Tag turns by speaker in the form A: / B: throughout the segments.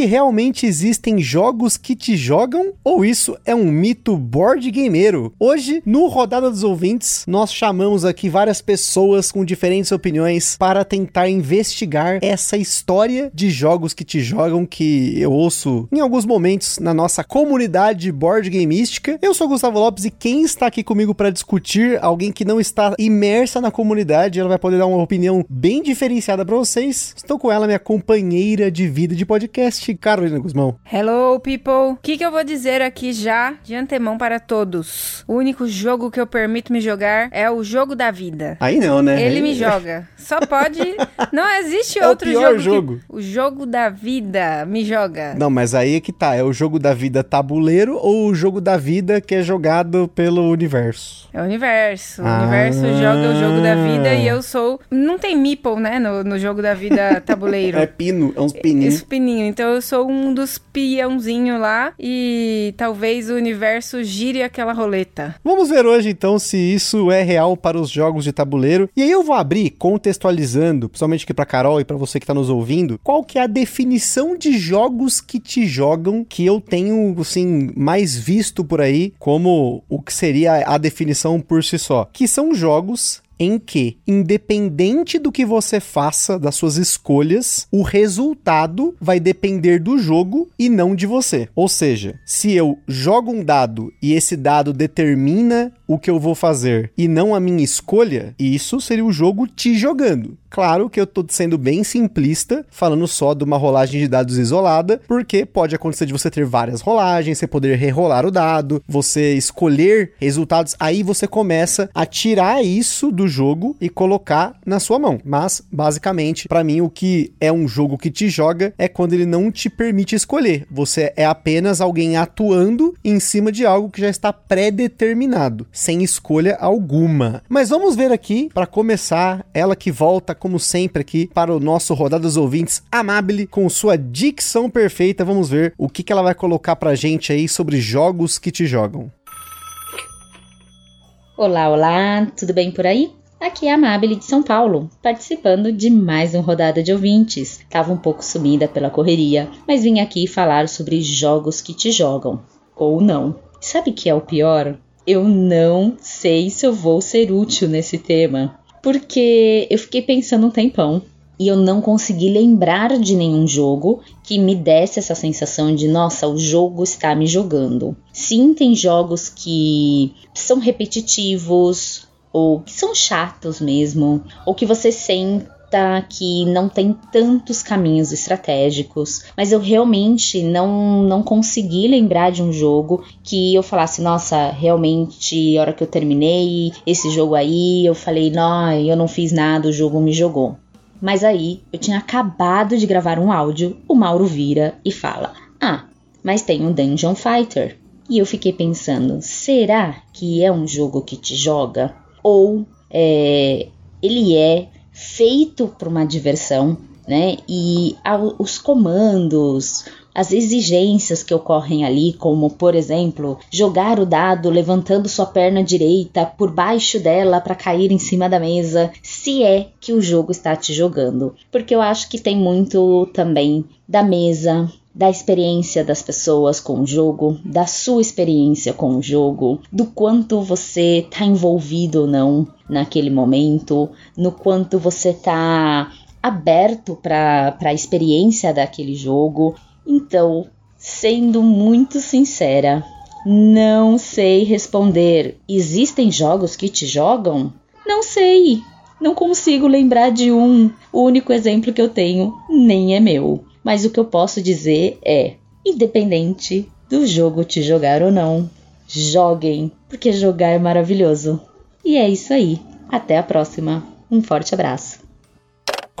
A: Que realmente existem jogos que te jogam? Ou isso é um mito board gameiro? Hoje, no Rodada dos Ouvintes, nós chamamos aqui várias pessoas com diferentes opiniões para tentar investigar essa história de jogos que te jogam que eu ouço em alguns momentos na nossa comunidade board gameística. Eu sou Gustavo Lopes e quem está aqui comigo para discutir, alguém que não está imersa na comunidade, ela vai poder dar uma opinião bem diferenciada para vocês. Estou com ela, minha companheira de vida de podcast podcast, Carolina Guzmão.
B: Hello, people. O que, que eu vou dizer aqui já de antemão para todos? O único jogo que eu permito me jogar é o jogo da vida.
A: Aí não, né?
B: Ele
A: Aí...
B: me joga. Só pode. Não existe
A: é
B: outro
A: o pior
B: jogo.
A: jogo.
B: Que... O jogo da vida me joga.
A: Não, mas aí é que tá. É o jogo da vida tabuleiro ou o jogo da vida que é jogado pelo universo?
B: É o universo. O ah. universo joga o jogo da vida e eu sou. Não tem meeple, né? No, no jogo da vida tabuleiro.
A: é pino, é uns pininhos.
B: Esse pininho. Então eu sou um dos peãozinhos lá e talvez o universo gire aquela roleta.
A: Vamos ver hoje então se isso é real para os jogos de tabuleiro. E aí eu vou abrir contextualizando, principalmente aqui para Carol e para você que está nos ouvindo, qual que é a definição de jogos que te jogam que eu tenho assim mais visto por aí como o que seria a definição por si só, que são jogos em que, independente do que você faça, das suas escolhas, o resultado vai depender do jogo e não de você. Ou seja, se eu jogo um dado e esse dado determina o que eu vou fazer e não a minha escolha, isso seria o jogo te jogando. Claro que eu tô sendo bem simplista, falando só de uma rolagem de dados isolada, porque pode acontecer de você ter várias rolagens, você poder rerolar o dado, você escolher resultados, aí você começa a tirar isso do jogo e colocar na sua mão. Mas, basicamente, para mim, o que é um jogo que te joga é quando ele não te permite escolher. Você é apenas alguém atuando em cima de algo que já está pré-determinado, sem escolha alguma. Mas vamos ver aqui, para começar, ela que volta como sempre, aqui para o nosso Rodada dos Ouvintes Amabile, com sua dicção perfeita. Vamos ver o que, que ela vai colocar pra gente aí sobre jogos que te jogam.
C: Olá, olá, tudo bem por aí? Aqui é a Amabile de São Paulo, participando de mais uma rodada de ouvintes. Tava um pouco sumida pela correria, mas vim aqui falar sobre jogos que te jogam. Ou não. Sabe o que é o pior? Eu não sei se eu vou ser útil nesse tema porque eu fiquei pensando um tempão e eu não consegui lembrar de nenhum jogo que me desse essa sensação de nossa, o jogo está me jogando. Sim, tem jogos que são repetitivos ou que são chatos mesmo, ou que você senta que não tem tantos caminhos estratégicos, mas eu realmente não, não consegui lembrar de um jogo que eu falasse, nossa, realmente, a hora que eu terminei esse jogo aí, eu falei, não, eu não fiz nada, o jogo me jogou. Mas aí eu tinha acabado de gravar um áudio, o Mauro vira e fala: Ah, mas tem um Dungeon Fighter. E eu fiquei pensando: será que é um jogo que te joga? Ou é, ele é feito para uma diversão, né? E os comandos, as exigências que ocorrem ali, como por exemplo, jogar o dado levantando sua perna direita por baixo dela para cair em cima da mesa, se é que o jogo está te jogando. Porque eu acho que tem muito também da mesa, da experiência das pessoas com o jogo, da sua experiência com o jogo, do quanto você está envolvido ou não naquele momento, no quanto você está aberto para a experiência daquele jogo. Então, sendo muito sincera, não sei responder. Existem jogos que te jogam? Não sei. Não consigo lembrar de um. O único exemplo que eu tenho nem é meu. Mas o que eu posso dizer é: independente do jogo te jogar ou não, joguem, porque jogar é maravilhoso. E é isso aí. Até a próxima. Um forte abraço.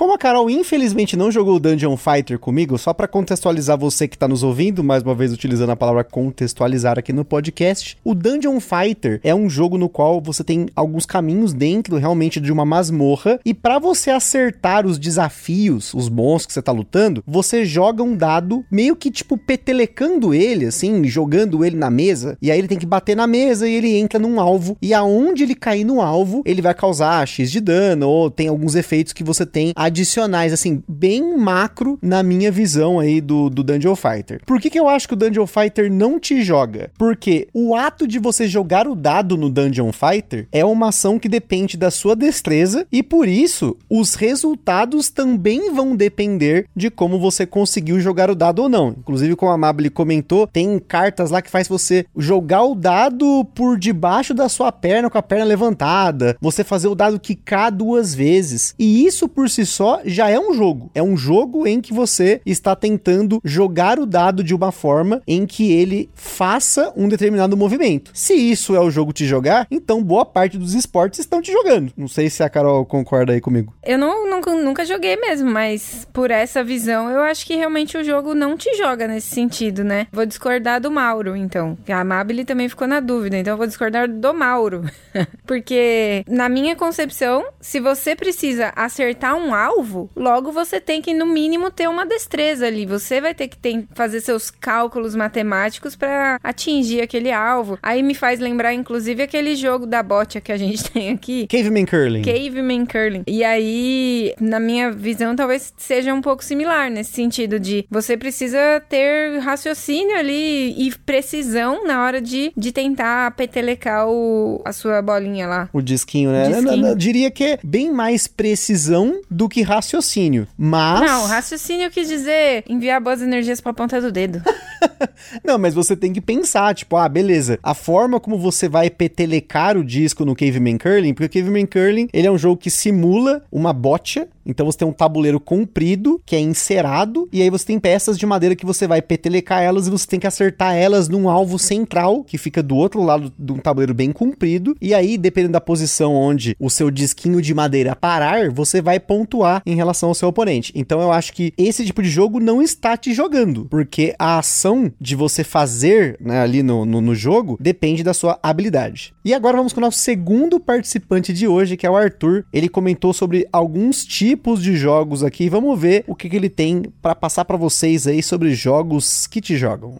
A: Como a Carol infelizmente não jogou Dungeon Fighter comigo, só para contextualizar você que tá nos ouvindo, mais uma vez utilizando a palavra contextualizar aqui no podcast, o Dungeon Fighter é um jogo no qual você tem alguns caminhos dentro realmente de uma masmorra e para você acertar os desafios, os monstros que você tá lutando, você joga um dado meio que tipo petelecando ele assim, jogando ele na mesa, e aí ele tem que bater na mesa e ele entra num alvo e aonde ele cair no alvo, ele vai causar X de dano ou tem alguns efeitos que você tem adicionais, assim, bem macro na minha visão aí do, do Dungeon Fighter. Por que, que eu acho que o Dungeon Fighter não te joga? Porque o ato de você jogar o dado no Dungeon Fighter é uma ação que depende da sua destreza e por isso os resultados também vão depender de como você conseguiu jogar o dado ou não. Inclusive, como a Mabel comentou, tem cartas lá que faz você jogar o dado por debaixo da sua perna com a perna levantada, você fazer o dado quicar duas vezes. E isso por si só já é um jogo. É um jogo em que você está tentando jogar o dado de uma forma em que ele faça um determinado movimento. Se isso é o jogo te jogar, então boa parte dos esportes estão te jogando. Não sei se a Carol concorda aí comigo.
B: Eu não, nunca, nunca joguei mesmo, mas por essa visão, eu acho que realmente o jogo não te joga nesse sentido, né? Vou discordar do Mauro, então. A Mabile também ficou na dúvida, então eu vou discordar do Mauro. Porque, na minha concepção, se você precisa acertar um alvo, logo você tem que, no mínimo, ter uma destreza ali. Você vai ter que ter, fazer seus cálculos matemáticos para atingir aquele alvo. Aí me faz lembrar, inclusive, aquele jogo da botia que a gente tem aqui.
A: Caveman Curling.
B: Caveman Curling. E aí, na minha visão, talvez seja um pouco similar nesse sentido de você precisa ter raciocínio ali e precisão na hora de, de tentar petelecar o, a sua bolinha lá.
A: O disquinho, né?
B: Disquinho.
A: Eu, eu, eu diria que é bem mais precisão do que raciocínio. Mas.
B: Não, raciocínio quis dizer enviar boas energias pra ponta do dedo.
A: Não, mas você tem que pensar, tipo, ah, beleza. A forma como você vai petelecar o disco no Caveman Curling, porque o Caveman Curling, ele é um jogo que simula uma bocha, então você tem um tabuleiro comprido, que é encerado, e aí você tem peças de madeira que você vai petelecar elas e você tem que acertar elas num alvo central, que fica do outro lado de um tabuleiro bem comprido, e aí, dependendo da posição onde o seu disquinho de madeira parar, você vai pontuar em relação ao seu oponente. Então eu acho que esse tipo de jogo não está te jogando, porque a ação de você fazer né, ali no, no, no jogo depende da sua habilidade. E agora vamos com o nosso segundo participante de hoje, que é o Arthur. Ele comentou sobre alguns tipos de jogos aqui. Vamos ver o que, que ele tem para passar para vocês aí sobre jogos que te jogam.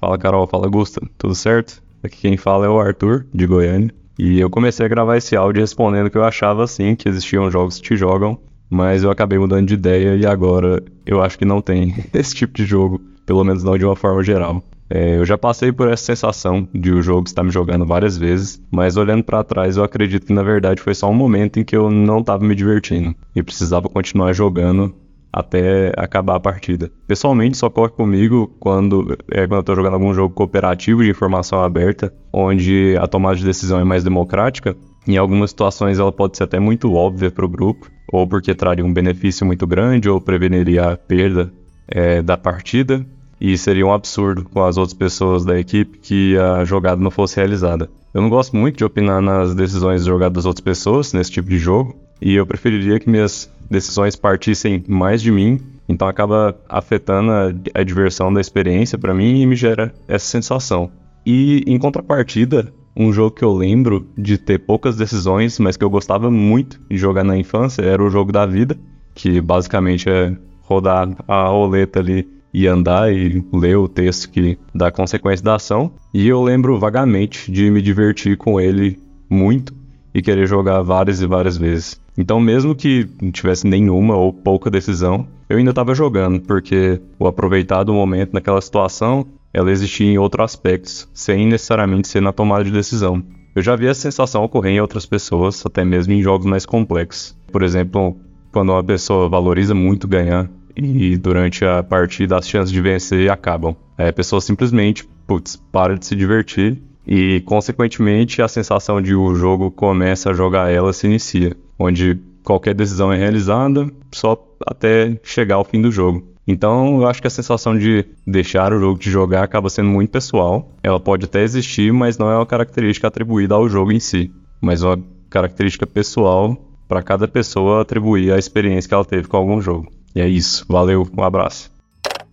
D: Fala Carol, fala Gusta, tudo certo? Aqui quem fala é o Arthur, de Goiânia. E eu comecei a gravar esse áudio respondendo que eu achava assim que existiam jogos que te jogam, mas eu acabei mudando de ideia e agora eu acho que não tem esse tipo de jogo, pelo menos não de uma forma geral. É, eu já passei por essa sensação de o jogo estar me jogando várias vezes, mas olhando para trás eu acredito que na verdade foi só um momento em que eu não estava me divertindo e precisava continuar jogando até acabar a partida. Pessoalmente, só ocorre comigo quando, é, quando eu tô jogando algum jogo cooperativo de informação aberta, onde a tomada de decisão é mais democrática. Em algumas situações ela pode ser até muito óbvia para o grupo, ou porque traria um benefício muito grande, ou preveniria a perda é, da partida, e seria um absurdo com as outras pessoas da equipe que a jogada não fosse realizada. Eu não gosto muito de opinar nas decisões jogadas das outras pessoas nesse tipo de jogo, e eu preferiria que minhas decisões partissem mais de mim, então acaba afetando a, a diversão da experiência para mim e me gera essa sensação. E em contrapartida, um jogo que eu lembro de ter poucas decisões, mas que eu gostava muito de jogar na infância era o jogo da vida, que basicamente é rodar a roleta ali e andar e ler o texto que dá consequência da ação. E eu lembro vagamente de me divertir com ele muito e querer jogar várias e várias vezes. Então, mesmo que não tivesse nenhuma ou pouca decisão, eu ainda estava jogando, porque o aproveitar do momento naquela situação, ela existia em outros aspectos, sem necessariamente ser na tomada de decisão. Eu já vi essa sensação ocorrer em outras pessoas, até mesmo em jogos mais complexos. Por exemplo, quando uma pessoa valoriza muito ganhar e durante a partida as chances de vencer acabam. Aí a pessoa simplesmente, putz, para de se divertir e, consequentemente, a sensação de o jogo começa a jogar ela se inicia, onde qualquer decisão é realizada só até chegar ao fim do jogo. Então, eu acho que a sensação de deixar o jogo de jogar acaba sendo muito pessoal. Ela pode até existir, mas não é uma característica atribuída ao jogo em si, mas uma característica pessoal para cada pessoa atribuir a experiência que ela teve com algum jogo. E é isso. Valeu, um abraço.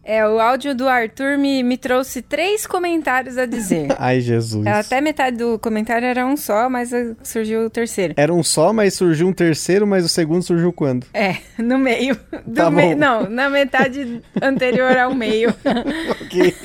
B: É, o áudio do Arthur me, me trouxe três comentários a dizer.
A: Ai, Jesus.
B: Até metade do comentário era um só, mas uh, surgiu o terceiro.
A: Era um só, mas surgiu um terceiro, mas o segundo surgiu quando?
B: É, no meio. Do
A: Tá
B: meio
A: bom.
B: não, na metade anterior ao meio.
A: Ok.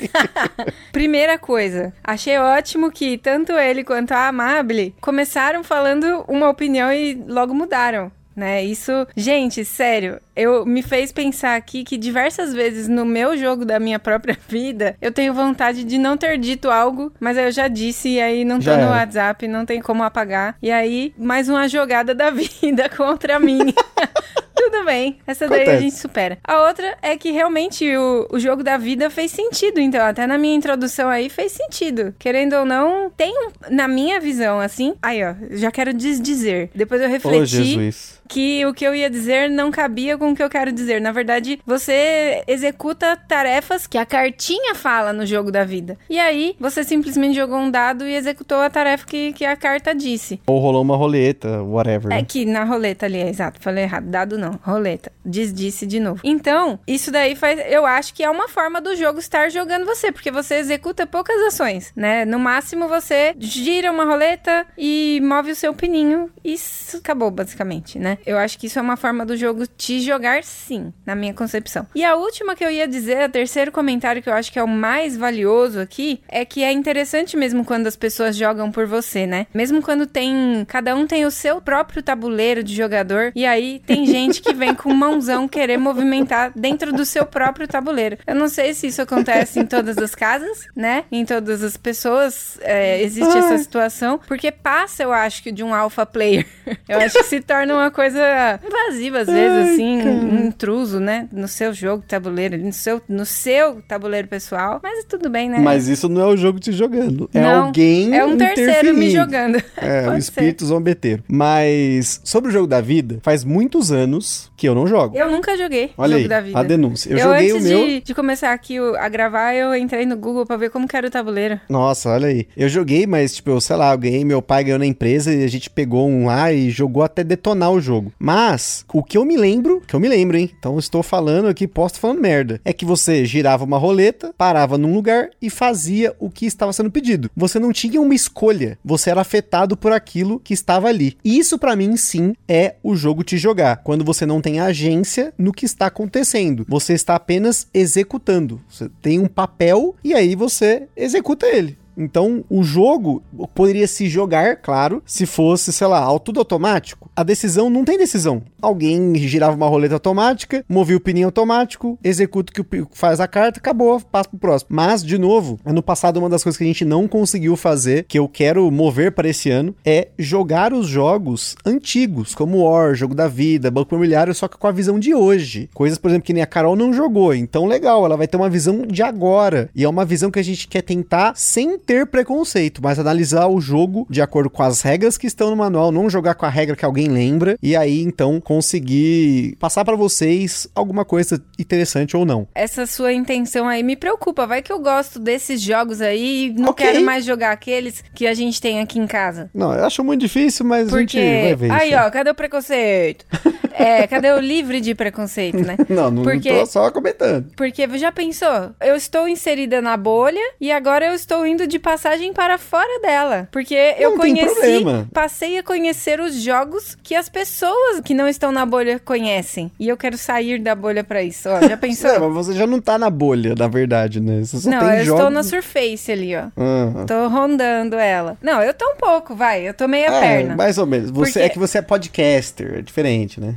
B: Primeira coisa, achei ótimo que tanto ele quanto a Amable começaram falando uma opinião e logo mudaram. Né, isso, gente, sério, eu me fez pensar aqui que diversas vezes no meu jogo da minha própria vida, eu tenho vontade de não ter dito algo, mas aí eu já disse e aí não tô
A: Já
B: no
A: era.
B: WhatsApp, não tem como apagar. E aí, mais uma jogada da vida contra mim. Tudo bem, essa daí a
A: Acontece.
B: gente supera. A outra é que realmente o, o jogo da vida fez sentido, então até na minha introdução aí fez sentido. Querendo ou não, tem um, na minha visão, assim, aí ó, já quero desdizer. Depois eu refleti
A: Jesus.
B: que o que eu ia dizer não cabia com o que eu quero dizer. Na verdade, você executa tarefas que a cartinha fala no jogo da vida. E aí, você simplesmente jogou um dado e executou a tarefa que, que a carta disse.
A: Ou rolou uma roleta, whatever.
B: É que na roleta ali, é exato, falei errado. Dado não, roleta. Diz, disse de novo. Então, isso daí faz. Eu acho que é uma forma do jogo estar jogando você, porque você executa poucas ações, né? No máximo você gira uma roleta e move o seu pininho. E isso acabou, basicamente, né? Eu acho que isso é uma forma do jogo te jogar, sim, na minha concepção. E a última que eu ia dizer, o terceiro comentário que eu acho que é o mais valioso aqui, é que é interessante mesmo quando as pessoas jogam por você, né? Mesmo quando tem. Cada um tem o seu próprio tabuleiro de jogador. E aí tem gente que vem com mãozão querer movimentar dentro do seu próprio tabuleiro. Eu não sei se isso acontece em todas as casas, né? Em todas as pessoas é, existe essa situação. Porque passa, eu acho, que de um alpha player. Eu acho que se torna uma coisa invasiva, às vezes,
A: Ai,
B: assim,
A: cara.
B: um intruso, né? No seu jogo tabuleiro, no seu, no seu tabuleiro pessoal. Mas tudo bem, né?
A: Mas isso não é o jogo te jogando. É
B: Não,
A: alguém.
B: É um terceiro me jogando.
A: É, o espírito zombeteiro. Mas sobre o jogo da vida, faz muitos anos que eu não jogo.
B: Eu nunca joguei
A: Olha
B: jogo
A: aí,
B: da vida.
A: a denúncia. Eu,
B: Eu,
A: joguei
B: antes
A: o meu.
B: de, de começar aqui a gravar, eu entrei no Google pra ver como que era o tabuleiro.
A: Nossa, olha aí. Eu joguei, mas, tipo, eu sei lá, eu ganhei, meu pai ganhou na empresa e a gente pegou um lá e jogou até detonar o jogo. Mas, o que eu me lembro, que eu me lembro, hein? Então, estou falando aqui, posso estar falando merda. É que você girava uma roleta, parava num lugar e fazia o que estava sendo pedido. Você não tinha uma escolha, você era afetado por aquilo que estava ali. Isso, pra mim, sim, é o jogo te jogar. Quando você não tem agência no que está acontecendo. Você está apenas executando. Você tem um papel e aí você executa ele. Então, o jogo poderia se jogar, claro, se fosse, sei lá, tudo automático. A decisão não tem decisão. Alguém girava uma roleta automática, movia o pininho automático, executa o que faz a carta, acabou, passa pro próximo. Mas, de novo, ano passado uma das coisas que a gente não conseguiu fazer, que eu quero mover para esse ano, é jogar os jogos antigos, como War, Jogo da Vida, Banco Imobiliário, só que com a visão de hoje. Coisas, por exemplo, que nem a Carol não jogou. Então, legal, ela vai ter uma visão de agora. E é uma visão que a gente quer tentar sem ter preconceito, mas analisar o jogo de acordo com as regras que estão no manual, não jogar com a regra que alguém lembra, e aí então conseguir passar pra vocês alguma coisa interessante ou não.
B: Essa sua intenção aí me preocupa. Vai que eu gosto desses jogos aí e não
A: Ok.
B: quero mais jogar aqueles que a gente tem aqui em casa.
A: Não, eu acho muito difícil, mas a gente
B: Porque.
A: vai ver
B: Aí,
A: isso.
B: ó, cadê o preconceito? é, cadê o livre de preconceito, né?
A: Não, não
B: Porque-
A: tô só comentando.
B: Porque já pensou? Eu estou inserida na bolha e agora eu estou indo de passagem para fora dela. Porque eu
A: Não tem
B: conheci, passei a conhecer os jogos que as pessoas que não estão na bolha conhecem. E eu quero sair da bolha para isso. Ó, já pensou?
A: É, mas você já não tá na bolha, na verdade, né? Você só
B: não,
A: tem
B: eu
A: jogos...
B: estou na Surface ali, ó.
A: Ah,
B: Tô rondando ela. Não, eu tô um pouco, vai. Eu tô meia
A: é,
B: perna.
A: mais ou menos. Você
B: Porque-
A: é que você é podcaster, é diferente, né?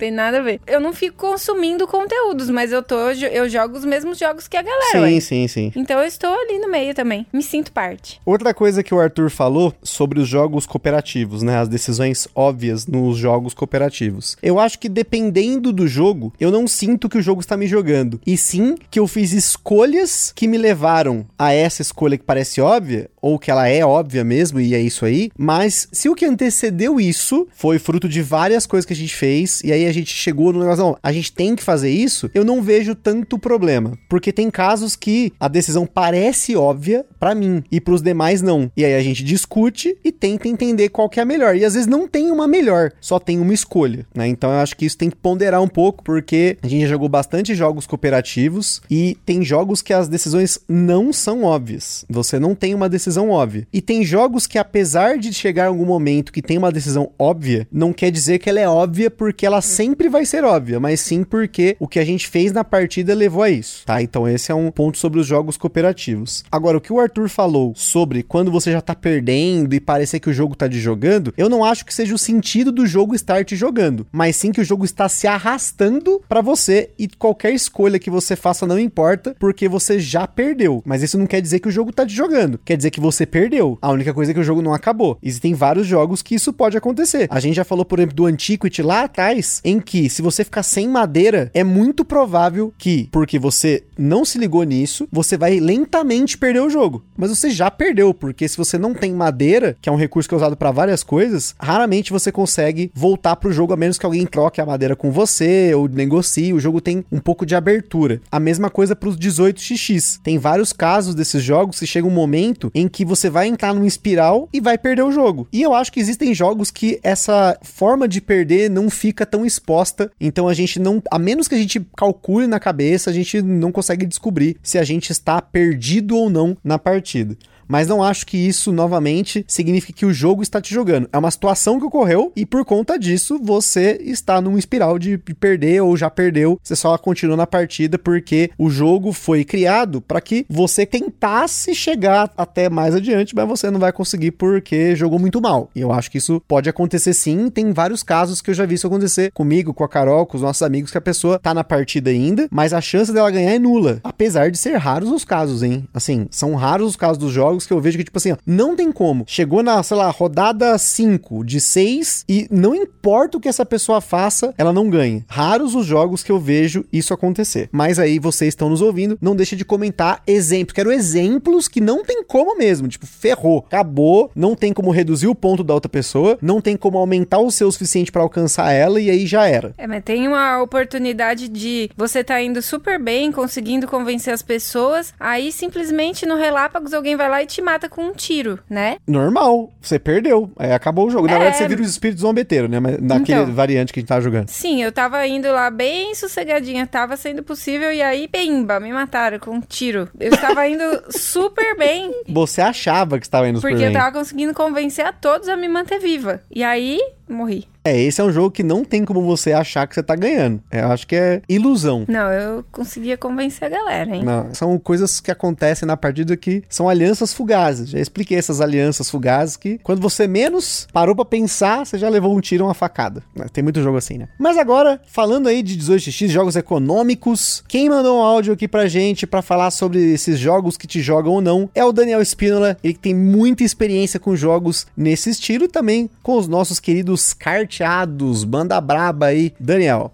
B: Não tem nada a ver. Eu não fico consumindo conteúdos, mas eu tô. Eu jogo os mesmos jogos que a galera.
A: sim,
B: ué.
A: sim, sim.
B: Então eu estou ali no meio também. Me sinto parte.
A: Outra coisa que o Arthur falou sobre os jogos cooperativos, né? As decisões óbvias nos jogos cooperativos. Eu acho que dependendo do jogo, eu não sinto que o jogo está me jogando. E sim que eu fiz escolhas que me levaram a essa escolha que parece óbvia, ou que ela é óbvia mesmo e é isso aí, mas se o que antecedeu isso foi fruto de várias coisas que a gente fez e aí a gente chegou no negócio, não, a gente tem que fazer isso, eu não vejo tanto problema, porque tem casos que a decisão parece óbvia para mim e para os demais não. E aí a gente discute e tenta entender qual que é a melhor. E às vezes não tem uma melhor, só tem uma escolha, né? Então eu acho que isso tem que ponderar um pouco, porque a gente já jogou bastante jogos cooperativos e tem jogos que as decisões não são óbvias. Você não tem uma decisão óbvia. E tem jogos que apesar de chegar algum momento que tem uma decisão óbvia, não quer dizer que ela é óbvia porque ela sempre vai ser óbvia, mas sim porque o que a gente fez na partida levou a isso, tá? Então esse é um ponto sobre os jogos cooperativos. Agora, o que o Arthur falou sobre quando você já tá perdendo e parecer que o jogo tá te jogando, eu não acho que seja o sentido do jogo estar te jogando, mas sim que o jogo está se arrastando para você e qualquer escolha que você faça não importa, porque você já perdeu. Mas isso não quer dizer que o jogo tá te jogando, quer dizer que você perdeu. A única coisa é que o jogo não acabou. Existem vários jogos que isso pode acontecer. A gente já falou, por exemplo, do Antiquity lá atrás, em que se você ficar sem madeira, é muito provável que, porque você não se ligou nisso, você vai lentamente perder o jogo. Mas você já perdeu, porque se você não tem madeira, que é um recurso que é usado para várias coisas, raramente você consegue voltar pro jogo a menos que alguém troque a madeira com você ou negocie. O jogo tem um pouco de abertura. A mesma coisa para os 18xx. Tem vários casos desses jogos que chega um momento em que você vai entrar num espiral e vai perder o jogo. E eu acho que existem jogos que essa forma de perder não fica tão exposta, então a gente não, a menos que a gente calcule na cabeça, a gente não consegue descobrir se a gente está perdido ou não na partida mas não acho que isso novamente signifique que o jogo está te jogando. É uma situação que ocorreu e por conta disso você está num espiral de perder ou já perdeu. Você só continua na partida porque o jogo foi criado para que você tentasse chegar até mais adiante, mas você não vai conseguir porque jogou muito mal. E eu acho que isso pode acontecer sim. Tem vários casos que eu já vi isso acontecer comigo, com a Carol, com os nossos amigos, que a pessoa tá na partida ainda, mas a chance dela ganhar é nula. Apesar de ser raros os casos, hein? Assim, são raros os casos dos jogos jogos que eu vejo que, tipo assim, ó, não tem como. Chegou na, sei lá, rodada 5 de 6 e não importa o que essa pessoa faça, ela não ganha. Raros os jogos que eu vejo isso acontecer. Mas aí vocês estão nos ouvindo, não deixe de comentar exemplos. Quero exemplos que não tem como mesmo. Tipo, ferrou, acabou, não tem como reduzir o ponto da outra pessoa, não tem como aumentar o seu suficiente para alcançar ela e aí já era.
B: É, mas tem uma oportunidade de você tá indo super bem, conseguindo convencer as pessoas, aí simplesmente no Relâpagos alguém vai lá e te mata com um tiro, né?
A: Normal. Você perdeu. Aí acabou o jogo. Na
B: É.
A: verdade, você vira os espíritos zombeteiros, né? Mas naquele
B: Então.
A: variante que a gente tava jogando.
B: Sim, eu tava indo lá bem sossegadinha, tava sendo possível, e aí, pimba, me mataram com um tiro. Eu estava indo super bem,
A: Você achava que estava indo super
B: porque eu
A: bem.
B: tava conseguindo convencer a todos a me manter viva. E aí, morri.
A: É, esse é um jogo que não tem como você achar que você tá ganhando. Eu acho que é ilusão.
B: Não, eu conseguia convencer a galera, hein?
A: Não, são coisas que acontecem na partida que são alianças fugazes. Já expliquei essas alianças fugazes que quando você menos parou pra pensar, você já levou um tiro, uma facada. Tem muito jogo assim, né? Mas agora, falando aí de 18x, jogos econômicos, quem mandou um áudio aqui pra gente pra falar sobre esses jogos que te jogam ou não é o Daniel Spínola. Ele que tem muita experiência com jogos nesse estilo e também com os nossos queridos carteados. Banda braba aí, Daniel.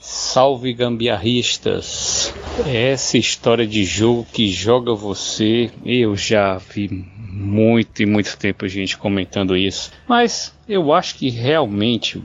E: Salve gambiarristas! Essa história de jogo que joga você, eu já vi muito e muito tempo gente comentando isso, mas eu acho que realmente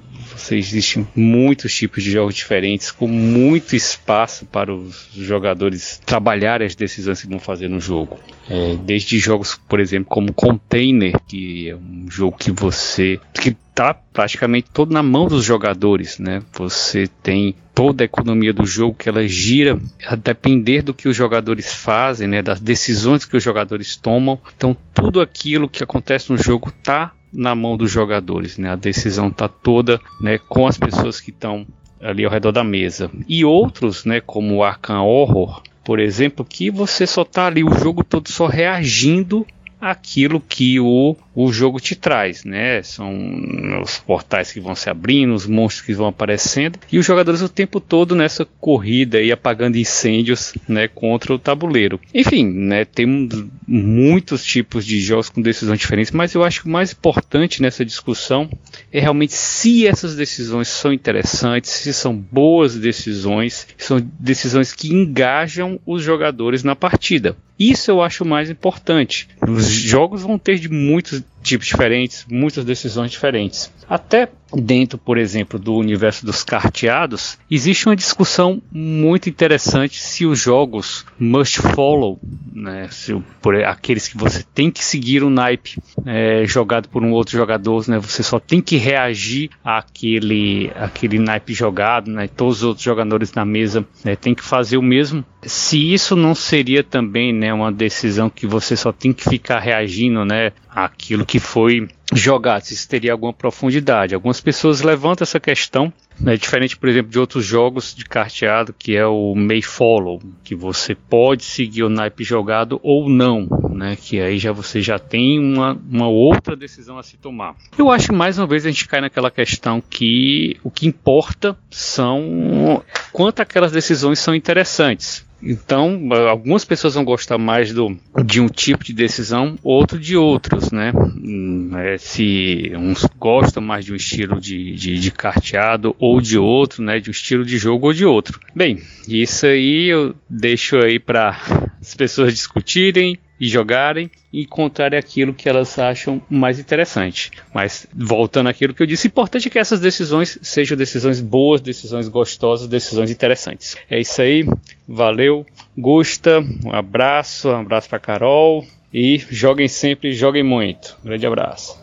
E: existem muitos tipos de jogos diferentes, com muito espaço para os jogadores trabalharem as decisões que vão fazer no jogo. É, desde jogos, por exemplo, como Container, que é um jogo que você que tá praticamente todo na mão dos jogadores, né? Você tem toda a economia do jogo que ela gira a depender do que os jogadores fazem, né? Das decisões que os jogadores tomam. Então tudo aquilo que acontece no jogo tá na mão dos jogadores, né? A decisão tá toda, né, com as pessoas que estão ali ao redor da mesa. E outros, né, como o Arkham Horror, por exemplo, que você só tá ali o jogo todo só reagindo àquilo que o, o jogo te traz, né? São os portais que vão se abrindo, os monstros que vão aparecendo e os jogadores o tempo todo nessa corrida e apagando incêndios, né, contra o tabuleiro. Enfim, né, temos muitos tipos de jogos com decisões diferentes, mas eu acho que o mais importante nessa discussão é realmente se essas decisões são interessantes, se são boas decisões, são decisões que engajam os jogadores na partida. Isso eu acho mais importante. Os jogos vão ter de muitos just tipos diferentes, muitas decisões diferentes. Até dentro, por exemplo, do universo dos carteados, existe uma discussão muito interessante se os jogos must follow, né, se, por aqueles que você tem que seguir o um naipe é, jogado por um outro jogador, né, você só tem que reagir àquele, àquele naipe jogado, né, todos os outros jogadores na mesa né, têm que fazer o mesmo. Se isso não seria também né, uma decisão que você só tem que ficar reagindo né, àquilo que foi jogado, se isso teria alguma profundidade. Algumas pessoas levantam essa questão, né, diferente, por exemplo, de outros jogos de carteado, que é o May Follow, que você pode seguir o naipe jogado ou não, né, que aí já você já tem uma, uma outra decisão a se tomar. Eu acho que mais uma vez a gente cai naquela questão que o que importa são quanto aquelas decisões são interessantes. Então, algumas pessoas vão gostar mais do, de um tipo de decisão, outro de outros, né? Hum, é, se uns gostam mais de um estilo de, de, de, carteado ou de outro, né? De um estilo de jogo ou de outro. Bem, isso aí eu deixo aí para as pessoas discutirem e jogarem e encontrarem aquilo que elas acham mais interessante. Mas voltando àquilo que eu disse, importante é que essas decisões sejam decisões boas, decisões gostosas, decisões interessantes. É isso aí, valeu, Gusta, um abraço, um abraço para Carol e joguem sempre, joguem muito. Grande abraço.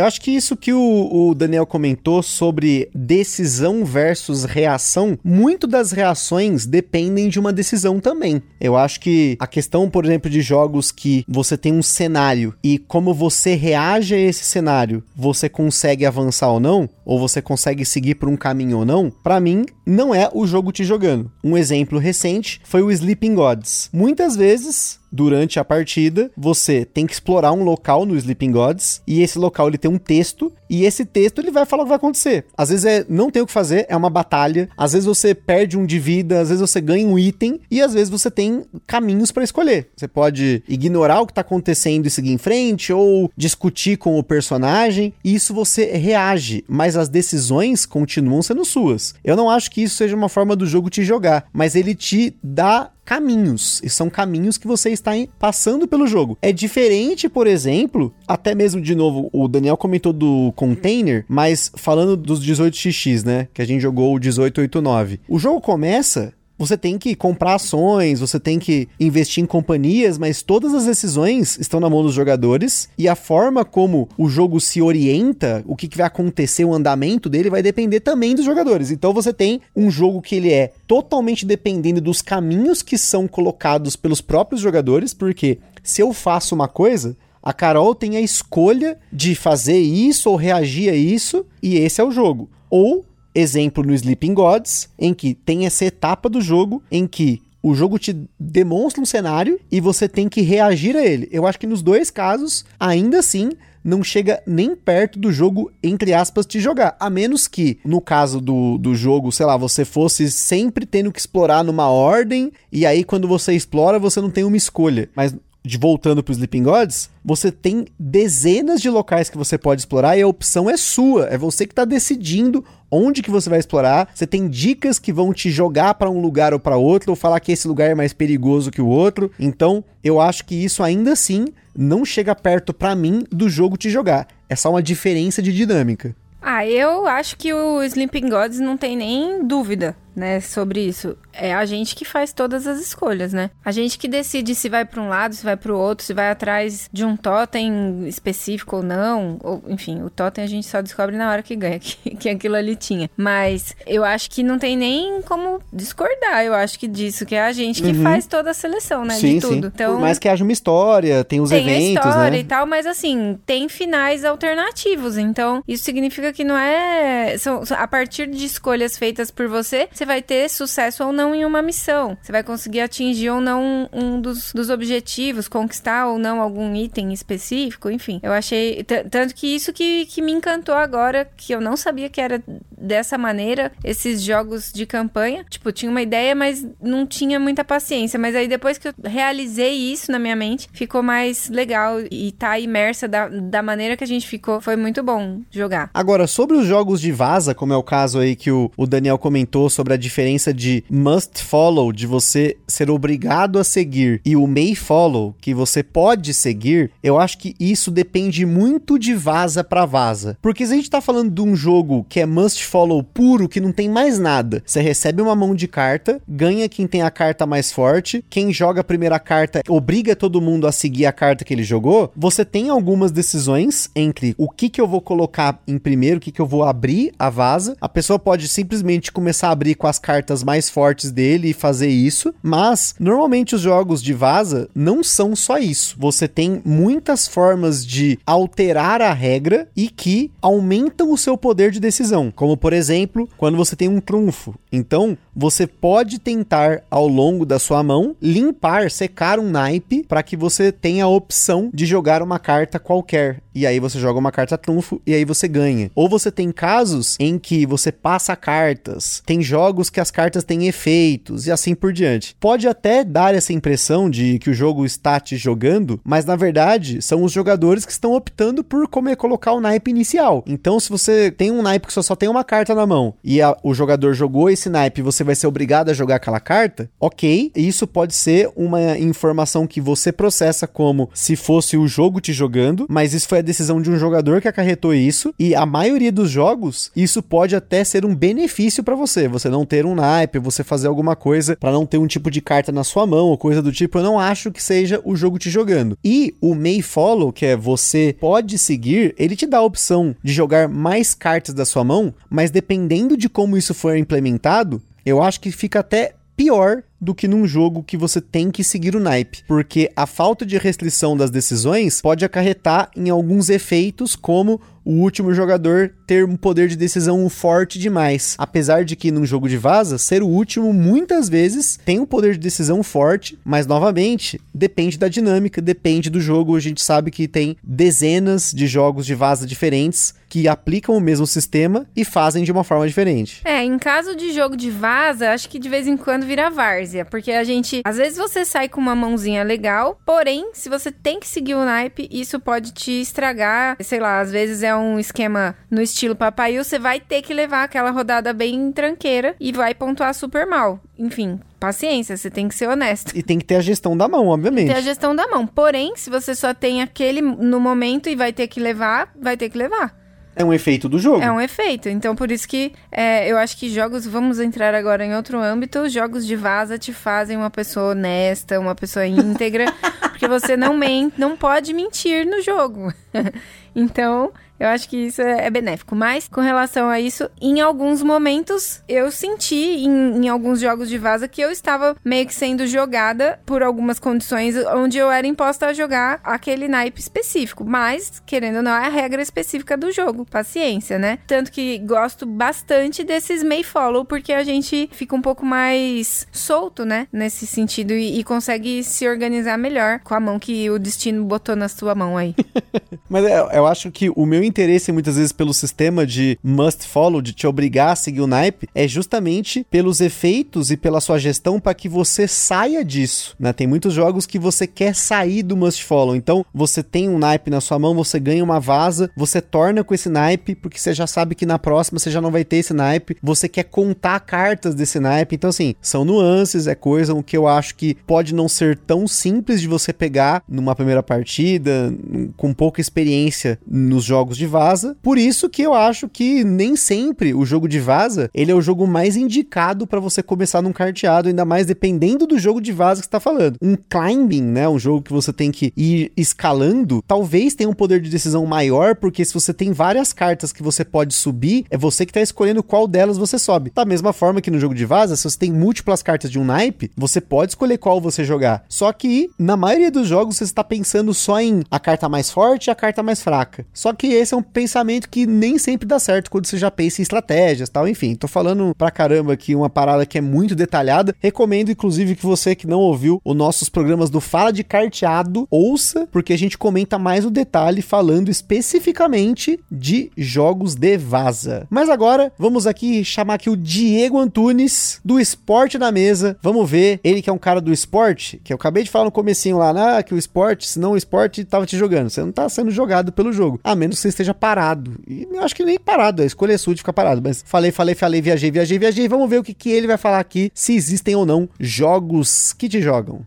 A: Eu acho que isso que o, o, Daniel comentou sobre decisão versus reação, muito das reações dependem de uma decisão também. Eu acho que a questão, por exemplo, de jogos que você tem um cenário e como você reage a esse cenário, você consegue avançar ou não, ou você consegue seguir por um caminho ou não, para mim não é o jogo te jogando. Um exemplo recente foi o Sleeping Gods. Muitas vezes durante a partida, você tem que explorar um local no Sleeping Gods e esse local ele tem um texto e esse texto ele vai falar o que vai acontecer. Às vezes é não tem o que fazer, é uma batalha. Às vezes você perde um de vida, às vezes você ganha um item e às vezes você tem caminhos para escolher. Você pode ignorar o que tá acontecendo e seguir em frente ou discutir com o personagem, e isso você reage, mas as decisões continuam sendo suas. Eu não acho que isso seja uma forma do jogo te jogar, mas ele te dá caminhos, e são caminhos que você está passando pelo jogo. É diferente, por exemplo, até mesmo de novo, o Daniel comentou do container, mas falando dos 18xx, né, que a gente jogou o 1889. O jogo começa você tem que comprar ações, você tem que investir em companhias, mas todas as decisões estão na mão dos jogadores e a forma como o jogo se orienta, o que, que vai acontecer, o andamento dele vai depender também dos jogadores. Então você tem um jogo que ele é totalmente dependendo dos caminhos que são colocados pelos próprios jogadores, porque se eu faço uma coisa, a Carol tem a escolha de fazer isso ou reagir a isso, e esse é o jogo. Ou exemplo no Sleeping Gods, em que tem essa etapa do jogo em que o jogo te demonstra um cenário e você tem que reagir a ele. Eu acho que nos dois casos, ainda assim, não chega nem perto do jogo, entre aspas, te jogar. A menos que, no caso do, do jogo, sei lá, você fosse sempre tendo que explorar numa ordem, e aí quando você explora, você não tem uma escolha. Mas de voltando para os Sleeping Gods, você tem dezenas de locais que você pode explorar e a opção é sua, é você que está decidindo onde que você vai explorar. Você tem dicas que vão te jogar para um lugar ou para outro ou falar que esse lugar é mais perigoso que o outro. Então, eu acho que isso ainda assim não chega perto para mim do jogo te jogar. É só uma diferença de dinâmica.
B: Ah, eu acho que o Sleeping Gods não tem nem dúvida né, sobre isso. É a gente que faz todas as escolhas, né? A gente que decide se vai para um lado, se vai para o outro, se vai atrás de um totem específico ou não. Ou, enfim, o totem a gente só descobre na hora que ganha, que, que aquilo ali tinha. Mas eu acho que não tem nem como discordar, eu acho que disso, que é a gente que uhum. faz toda a seleção, né,
A: sim,
B: de tudo.
A: Sim. Então, Por mais que haja uma história, tem os
B: tem
A: eventos,
B: a história
A: né?
B: e tal, mas assim, tem finais alternativos. Então, isso significa que não é... São, a partir de escolhas feitas por você, você vai ter sucesso ou não em uma missão. Você vai conseguir atingir ou não um dos, dos objetivos, conquistar ou não algum item específico, enfim. Eu achei. Tanto que isso que, que me encantou agora, que eu não sabia que era dessa maneira esses jogos de campanha. Tipo, tinha uma ideia, mas não tinha muita paciência. Mas aí depois que eu realizei isso na minha mente, ficou mais legal e tá imersa da, da maneira que a gente ficou. Foi muito bom jogar.
A: Agora, sobre os jogos de vaza, como é o caso aí que o, o Daniel comentou sobre a diferença de must follow, de você ser obrigado a seguir, e o may follow, que você pode seguir, eu acho que isso depende muito de vaza para vaza. Porque se a gente tá falando de um jogo que é must follow puro, que não tem mais nada, você recebe uma mão de carta, ganha quem tem a carta mais forte, quem joga a primeira carta obriga todo mundo a seguir a carta que ele jogou, você tem algumas decisões entre o que que eu vou colocar em primeiro, o que que eu vou abrir a vaza. A pessoa pode simplesmente começar a abrir com as cartas mais fortes dele e fazer isso, mas normalmente os jogos de vaza não são só isso. Você tem muitas formas de alterar a regra e que aumentam o seu poder de decisão, como por exemplo, quando você tem um trunfo. Então, você pode tentar ao longo da sua mão limpar, secar um naipe para que você tenha a opção de jogar uma carta qualquer. E aí você joga uma carta trunfo e aí você ganha. Ou você tem casos em que você passa cartas, tem jogos que as cartas têm efeitos e assim por diante. Pode até dar essa impressão de que o jogo está te jogando, mas na verdade são os jogadores que estão optando por como é colocar o naipe inicial. Então, se você tem um naipe que só, só tem uma carta na mão. E a, o jogador jogou esse naipe você vai ser obrigado a jogar aquela carta, ok, isso pode ser uma informação que você processa como se fosse o jogo te jogando, mas isso foi a decisão de um jogador que acarretou isso, e a maioria dos jogos, isso pode até ser um benefício para você, você não ter um naipe, você fazer alguma coisa para não ter um tipo de carta na sua mão ou coisa do tipo, eu não acho que seja o jogo te jogando. E o May Follow, que é você pode seguir, ele te dá a opção de jogar mais cartas da sua mão, mas dependendo de como isso for implementado, eu acho que fica até pior do que num jogo que você tem que seguir o naipe, porque a falta de restrição das decisões pode acarretar em alguns efeitos, como o último jogador ter um poder de decisão forte demais. Apesar de que num jogo de vaza, ser o último muitas vezes tem um poder de decisão forte, mas novamente, depende da dinâmica, depende do jogo. A gente sabe que tem dezenas de jogos de vaza diferentes que aplicam o mesmo sistema e fazem de uma forma diferente.
B: É, em caso de jogo de vaza, acho que de vez em quando vira várzea, porque a gente, às vezes você sai com uma mãozinha legal, porém, se você tem que seguir o naipe, isso pode te estragar, sei lá, às vezes é um esquema no estilo papai, você vai ter que levar aquela rodada bem tranqueira e vai pontuar super mal. Enfim, paciência, você tem que ser honesto.
A: E tem que ter a gestão da mão, obviamente.
B: Tem a gestão da mão. Porém, se você só tem aquele no momento e vai ter que levar, vai ter que levar.
A: É um efeito do jogo.
B: É um efeito. Então, por isso que é, eu acho que jogos, vamos entrar agora em outro âmbito, jogos de vaza te fazem uma pessoa honesta, uma pessoa íntegra, porque você não mente, não pode mentir no jogo. então, eu acho que isso é, é benéfico. Mas, com relação a isso, em alguns momentos, eu senti em, em, alguns jogos de vaza que eu estava meio que sendo jogada por algumas condições onde eu era imposta a jogar aquele naipe específico. Mas, querendo ou não, é a regra específica do jogo. Paciência, né? Tanto que gosto bastante desses May Follow, porque a gente fica um pouco mais solto, né? Nesse sentido e, e consegue se organizar melhor com a mão que o destino botou na sua mão aí.
A: Mas eu, eu acho que o meu interesse muitas vezes pelo sistema de must follow, de te obrigar a seguir o naipe, é justamente pelos efeitos e pela sua gestão para que você saia disso. Né? Tem muitos jogos que você quer sair do must follow. Então você tem um naipe na sua mão, você ganha uma vaza, você torna com esse naipe, porque você já sabe que na próxima você já não vai ter esse naipe, você quer contar cartas desse naipe. Então, assim, são nuances, é coisa o que eu acho que pode não ser tão simples de você pegar numa primeira partida, com pouca experiência nos jogos de vaza. Por isso que eu acho que nem sempre o jogo de vaza, ele é o jogo mais indicado para você começar num carteado, ainda mais dependendo do jogo de vaza que você tá falando. Um climbing, né, um jogo que você tem que ir escalando, talvez tenha um poder de decisão maior, porque se você tem várias cartas que você pode subir, é você que tá escolhendo qual delas você sobe. Da mesma forma que no jogo de vaza, se você tem múltiplas cartas de um naipe, você pode escolher qual você jogar. Só que na maioria dos jogos você está pensando só em a carta mais forte e a carta mais fraca. Só que esse esse é um pensamento que nem sempre dá certo quando você já pensa em estratégias tal. Enfim, tô falando pra caramba aqui uma parada que é muito detalhada. Recomendo, inclusive, que você que não ouviu os nossos programas do Fala de Carteado, ouça, porque a gente comenta mais o detalhe falando especificamente de jogos de vaza. Mas agora, vamos aqui chamar aqui o Diego Antunes, do Esporte na Mesa. Vamos ver, ele que é um cara do esporte, que eu acabei de falar no comecinho lá, né, que o esporte, senão o esporte tava te jogando. Você não tá sendo jogado pelo jogo, a menos que você esteja parado. E eu acho que nem parado, a escolha é sua de ficar parado. Mas falei, falei, falei, viajei, viajei, viajei. Vamos ver o que, que ele vai falar aqui, se existem ou não jogos que te jogam.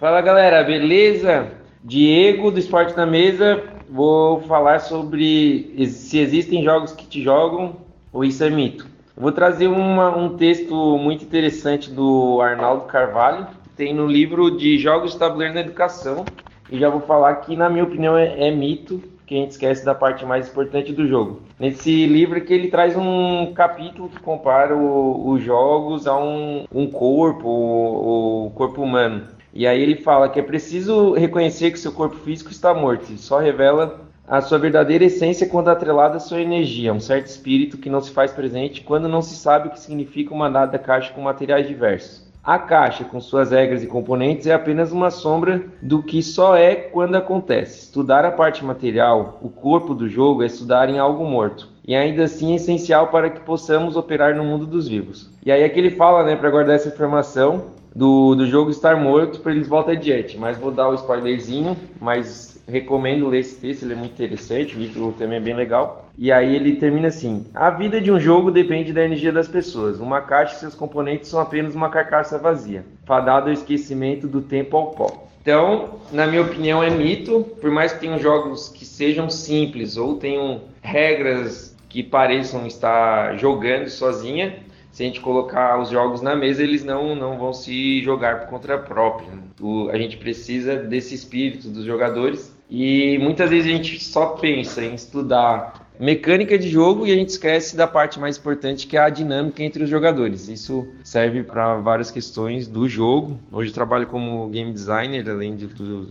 F: Fala galera, beleza? Diego do Esporte na Mesa. Vou falar sobre se existem jogos que te jogam ou isso é mito. Vou trazer uma, um texto muito interessante do Arnaldo Carvalho, tem no livro de Jogos de Tabuleiro na Educação, e já vou falar que, na minha opinião, é, é mito, que a gente esquece da parte mais importante do jogo. Nesse livro que ele traz um capítulo que compara os jogos a um, um corpo, o, o corpo humano. E aí ele fala que é preciso reconhecer que seu corpo físico está morto, só revela a sua verdadeira essência quando atrelada à sua energia, um certo espírito que não se faz presente quando não se sabe o que significa uma dada caixa com materiais diversos. A caixa, com suas regras e componentes, é apenas uma sombra do que só é quando acontece. Estudar a parte material, o corpo do jogo, é estudar em algo morto. E ainda assim é essencial para que possamos operar no mundo dos vivos. E aí é que ele fala, né, para guardar essa informação do, do jogo estar morto para eles voltar adiante. Mas vou dar o spoilerzinho, mas recomendo ler esse texto, ele é muito interessante, o livro também é bem legal. E aí ele termina assim: A vida de um jogo depende da energia das pessoas. Uma caixa e seus componentes são apenas uma carcaça vazia, fadada ao esquecimento do tempo ao pó. Então, na minha opinião, é mito, por mais que tenham jogos que sejam simples ou tenham regras que pareçam estar jogando sozinha, se a gente colocar os jogos na mesa, eles não, não vão se jogar por conta própria. O, a gente precisa desse espírito dos jogadores e muitas vezes a gente só pensa em estudar mecânica de jogo e a gente esquece da parte mais importante que é a dinâmica entre os jogadores. Isso serve para várias questões do jogo. Hoje eu trabalho como game designer, além de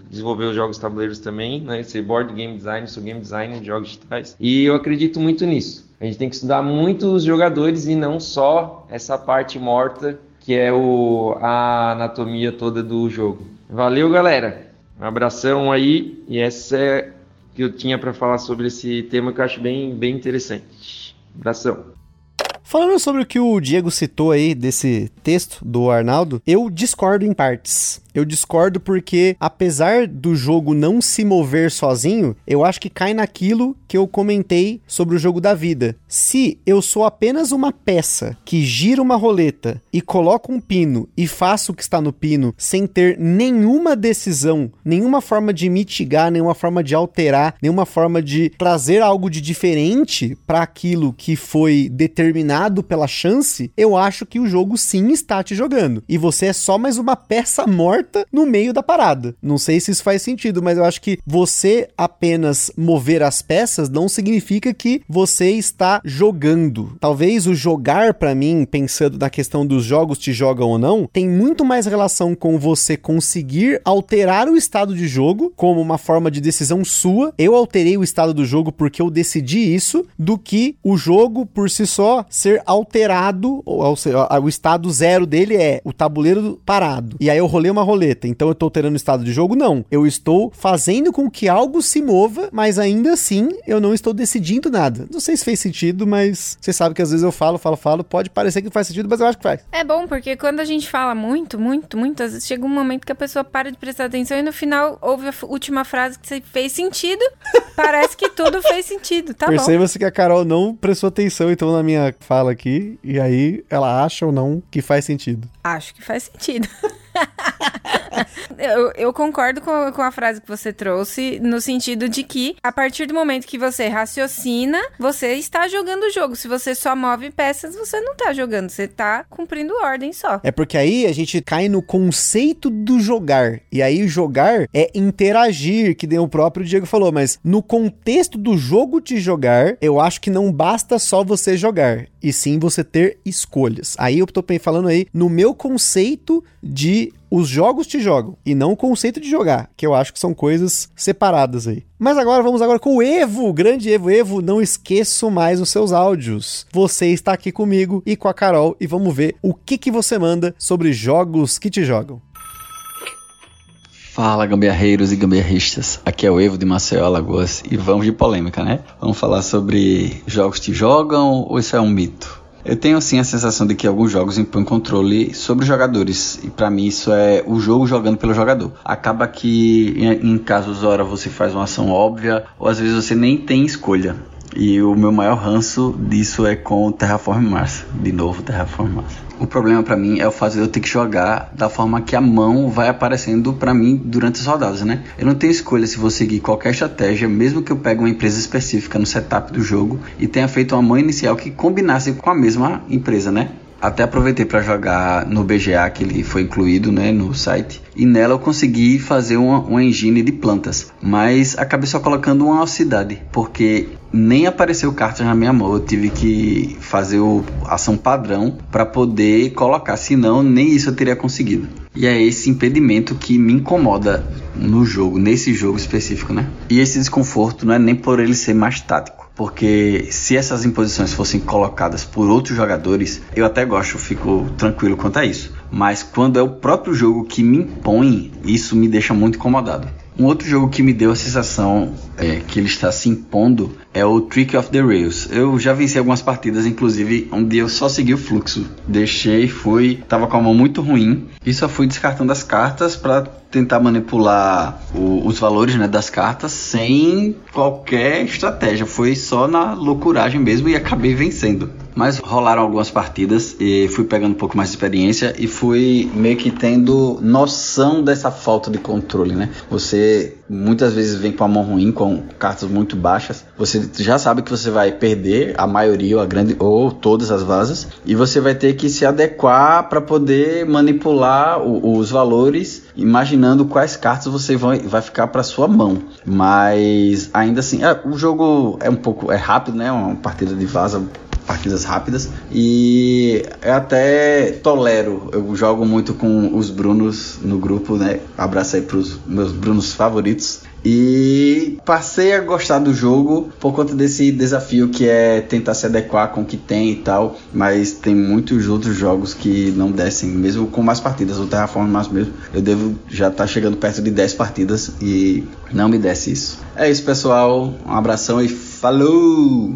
F: desenvolver os jogos tabuleiros também, né? Ser board game designer, sou game designer de jogos digitais. E eu acredito muito nisso. A gente tem que estudar muito os jogadores e não só essa parte morta que é o, a anatomia toda do jogo. Valeu, galera. Um abração aí e essa é que eu tinha para falar sobre esse tema que eu acho bem, bem interessante. Abração.
A: Falando sobre o que o Diego citou aí desse texto do Arnaldo, eu discordo em partes. Eu discordo porque, apesar do jogo não se mover sozinho, eu acho que cai naquilo que eu comentei sobre o jogo da vida. Se eu sou apenas uma peça que gira uma roleta e coloco um pino e faço o que está no pino sem ter nenhuma decisão, nenhuma forma de mitigar, nenhuma forma de alterar, nenhuma forma de trazer algo de diferente para aquilo que foi determinado pela chance, eu acho que o jogo sim está te jogando. E você é só mais uma peça morta morta no meio da parada. Não sei se isso faz sentido, mas eu acho que você apenas mover as peças não significa que você está jogando. Talvez o jogar para mim, pensando na questão dos jogos te jogam ou não, tem muito mais relação com você conseguir alterar o estado de jogo como uma forma de decisão sua. Eu alterei o estado do jogo porque eu decidi isso, do que o jogo por si só ser alterado, ou, seja, o estado zero dele é o tabuleiro parado. E aí eu rolei uma roleta, então eu tô alterando o estado de jogo? Não. Eu estou fazendo com que algo se mova, mas ainda assim eu não estou decidindo nada. Não sei se fez sentido, mas você sabe que às vezes eu falo, falo, falo, pode parecer que faz sentido, mas eu acho que faz.
B: É bom, porque quando a gente fala muito, muito, muito, às vezes chega um momento que a pessoa para de prestar atenção e no final ouve a última frase que fez sentido, parece que tudo fez sentido, tá
A: Perceba-se que a Carol não prestou atenção então na minha fala aqui, e aí ela acha ou não que faz sentido.
B: Acho que faz sentido. eu, eu, concordo com, com a frase que você trouxe, no sentido de que, a partir do momento que você raciocina, você está jogando o jogo. Se você só move peças, você não está jogando, você está cumprindo ordem só.
A: É porque aí a gente cai no conceito do jogar. E aí jogar é interagir, que nem o próprio Diego falou, mas no contexto do jogo de jogar, eu acho que não basta só você jogar, e sim você ter escolhas. Aí eu tô falando aí no meu conceito de os jogos te jogam e não o conceito de jogar, que eu acho que são coisas separadas aí. Mas agora vamos agora com o Evo, grande Evo. Evo, não esqueço mais os seus áudios. Você está aqui comigo e com a Carol e vamos ver o que que você manda sobre jogos que te jogam.
G: Fala gambiarreiros e gambiarristas, aqui é o Evo de Maceió, Alagoas e vamos de polêmica, né? Vamos falar sobre jogos que jogam ou isso é um mito? Eu tenho assim a sensação de que alguns jogos impõem controle sobre os jogadores e para mim isso é o jogo jogando pelo jogador. Acaba que em, em casos ora você faz uma ação óbvia ou às vezes você nem tem escolha. E o meu maior ranço disso é com Terraform Mars, de novo Terraform Mars. O problema para mim é o fato de eu ter que jogar da forma que a mão vai aparecendo para mim durante as rodadas, né? Eu não tenho escolha se vou seguir qualquer estratégia, mesmo que eu pegue uma empresa específica no setup do jogo e tenha feito uma mão inicial que combinasse com a mesma empresa, né? Até aproveitei para jogar no BGA que ele foi incluído né, no site e nela eu consegui fazer uma, uma engine de plantas, mas acabei só colocando uma cidade porque nem apareceu cartas na minha mão, eu tive que fazer o ação padrão para poder colocar, senão nem isso eu teria conseguido. E é esse impedimento que me incomoda no jogo, nesse jogo específico, né? E esse desconforto não é nem por ele ser mais tático porque se essas imposições fossem colocadas por outros jogadores, eu até gosto, fico tranquilo quanto a isso. Mas quando é o próprio jogo que me impõe, isso me deixa muito incomodado. Um outro jogo que me deu a sensação é, que ele está se impondo é o Trick of the Rails. Eu já venci algumas partidas, inclusive onde eu só segui o fluxo. Deixei, fui, tava com a mão muito ruim e só fui descartando as cartas para tentar manipular o, os valores né, das cartas sem qualquer estratégia. Foi só na loucuragem mesmo e acabei vencendo. Mas rolaram algumas partidas e fui pegando um pouco mais de experiência e fui meio que tendo noção dessa falta de controle, né? Você muitas vezes vem com a mão ruim, com cartas muito baixas. Você já sabe que você vai perder a maioria ou a grande ou todas as vasas e você vai ter que se adequar para poder manipular o, os valores, imaginando quais cartas você vai, vai ficar para sua mão. Mas ainda assim, é, o jogo é um pouco é rápido, né? Uma partida de vaza partidas rápidas e eu até tolero. Eu jogo muito com os Brunos no grupo, né? Abraço aí pros meus Brunos favoritos. E passei a gostar do jogo por conta desse desafio que é tentar se adequar com o que tem e tal. Mas tem muitos outros jogos que não descem, mesmo com mais partidas. O Terraform mais mesmo, eu devo já estar tá chegando perto de 10 partidas e não me desce isso. É isso, pessoal. Um abração e falou!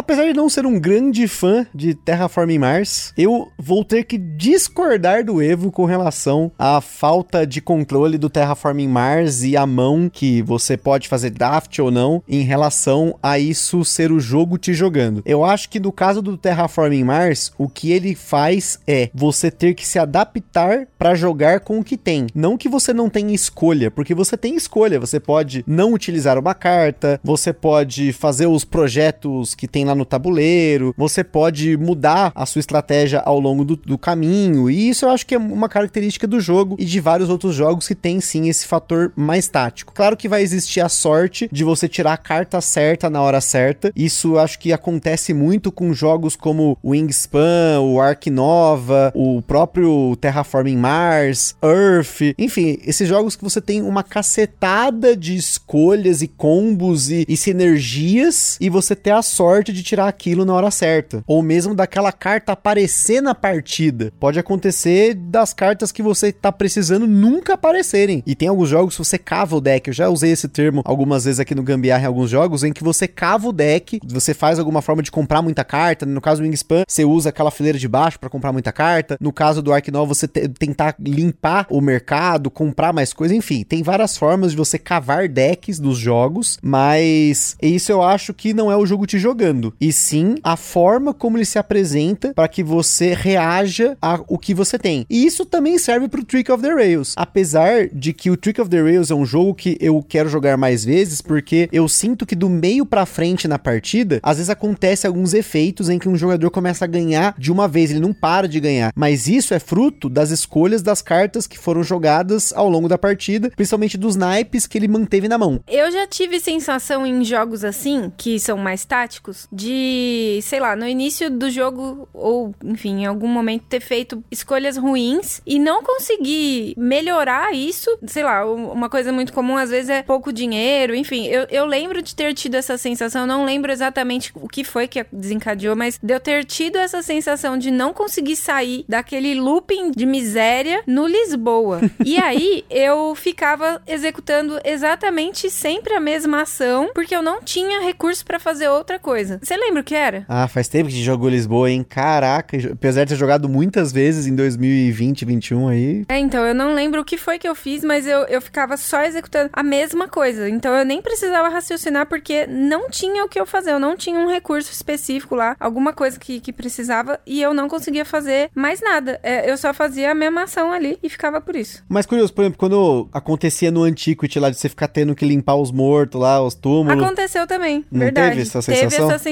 A: Apesar de não ser um grande fã de Terraforming Mars, eu vou ter que discordar do Evo com relação à falta de controle do Terraforming Mars e a mão que você pode fazer draft ou não em relação a isso ser o jogo te jogando. Eu acho que no caso do Terraforming Mars, o que ele faz é você ter que se adaptar para jogar com o que tem. Não que você não tenha escolha, porque você tem escolha. Você pode não utilizar uma carta, você pode fazer os projetos que tem no tabuleiro, você pode mudar a sua estratégia ao longo do, do caminho, e isso eu acho que é uma característica do jogo e de vários outros jogos que tem sim esse fator mais tático. Claro que vai existir a sorte de você tirar a carta certa na hora certa, isso eu acho que acontece muito com jogos como Wingspan, o Ark Nova, o próprio Terraforming Mars, Earth, enfim, esses jogos que você tem uma cacetada de escolhas e combos e, e sinergias, e você ter a sorte sorte de tirar aquilo na hora certa. Ou mesmo daquela carta aparecer na partida. Pode acontecer das cartas que você tá precisando nunca aparecerem. E tem alguns jogos que você cava o deck. Eu já usei esse termo algumas vezes aqui no Gambiarra em alguns jogos, em que você cava o deck, você faz alguma forma de comprar muita carta. No caso do Wingspan, você usa aquela fileira de baixo para comprar muita carta. No caso do Ark você tentar limpar o mercado, comprar mais coisa. Enfim, tem várias formas de você cavar decks dos jogos, mas isso eu acho que não é o jogo te jogando e sim a forma como ele se apresenta para que você reaja ao que você tem. E isso também serve para o Trick of the Rails. Apesar de que o Trick of the Rails é um jogo que eu quero jogar mais vezes, porque eu sinto que do meio para frente na partida, às vezes acontece alguns efeitos em que um jogador começa a ganhar de uma vez, ele não para de ganhar. Mas isso é fruto das escolhas das cartas que foram jogadas ao longo da partida, principalmente dos naipes que ele manteve na mão.
B: Eu já tive sensação em jogos assim, que são mais táticos, de, sei lá, no início do jogo, ou enfim, em algum momento ter feito escolhas ruins e não conseguir melhorar isso. Sei lá, uma coisa muito comum às vezes é pouco dinheiro, enfim. Eu, eu lembro de ter tido essa sensação, não lembro exatamente o que foi que desencadeou, mas de eu ter tido essa sensação de não conseguir sair daquele looping de miséria no Lisboa. e aí eu ficava executando exatamente sempre a mesma ação, porque eu não tinha recurso para fazer outra coisa. Você lembra o que era?
A: Ah, faz tempo que a gente jogou Lisboa, hein? Caraca, apesar de ter jogado muitas vezes em 2020, 2021 aí.
B: É, então, eu não lembro o que foi que eu fiz, mas eu, eu ficava só executando a mesma coisa. Então eu nem precisava raciocinar porque não tinha o que eu fazer, eu não tinha um recurso específico lá, alguma coisa que, que precisava e eu não conseguia fazer mais nada. É, eu só fazia a mesma ação ali e ficava por isso.
A: Mas curioso, por exemplo, quando acontecia no Antiquity lá de você ficar tendo que limpar os mortos lá, os túmulos.
B: Aconteceu também,
A: Não
B: verdade.
A: teve essa sensação?
B: Teve essa sensação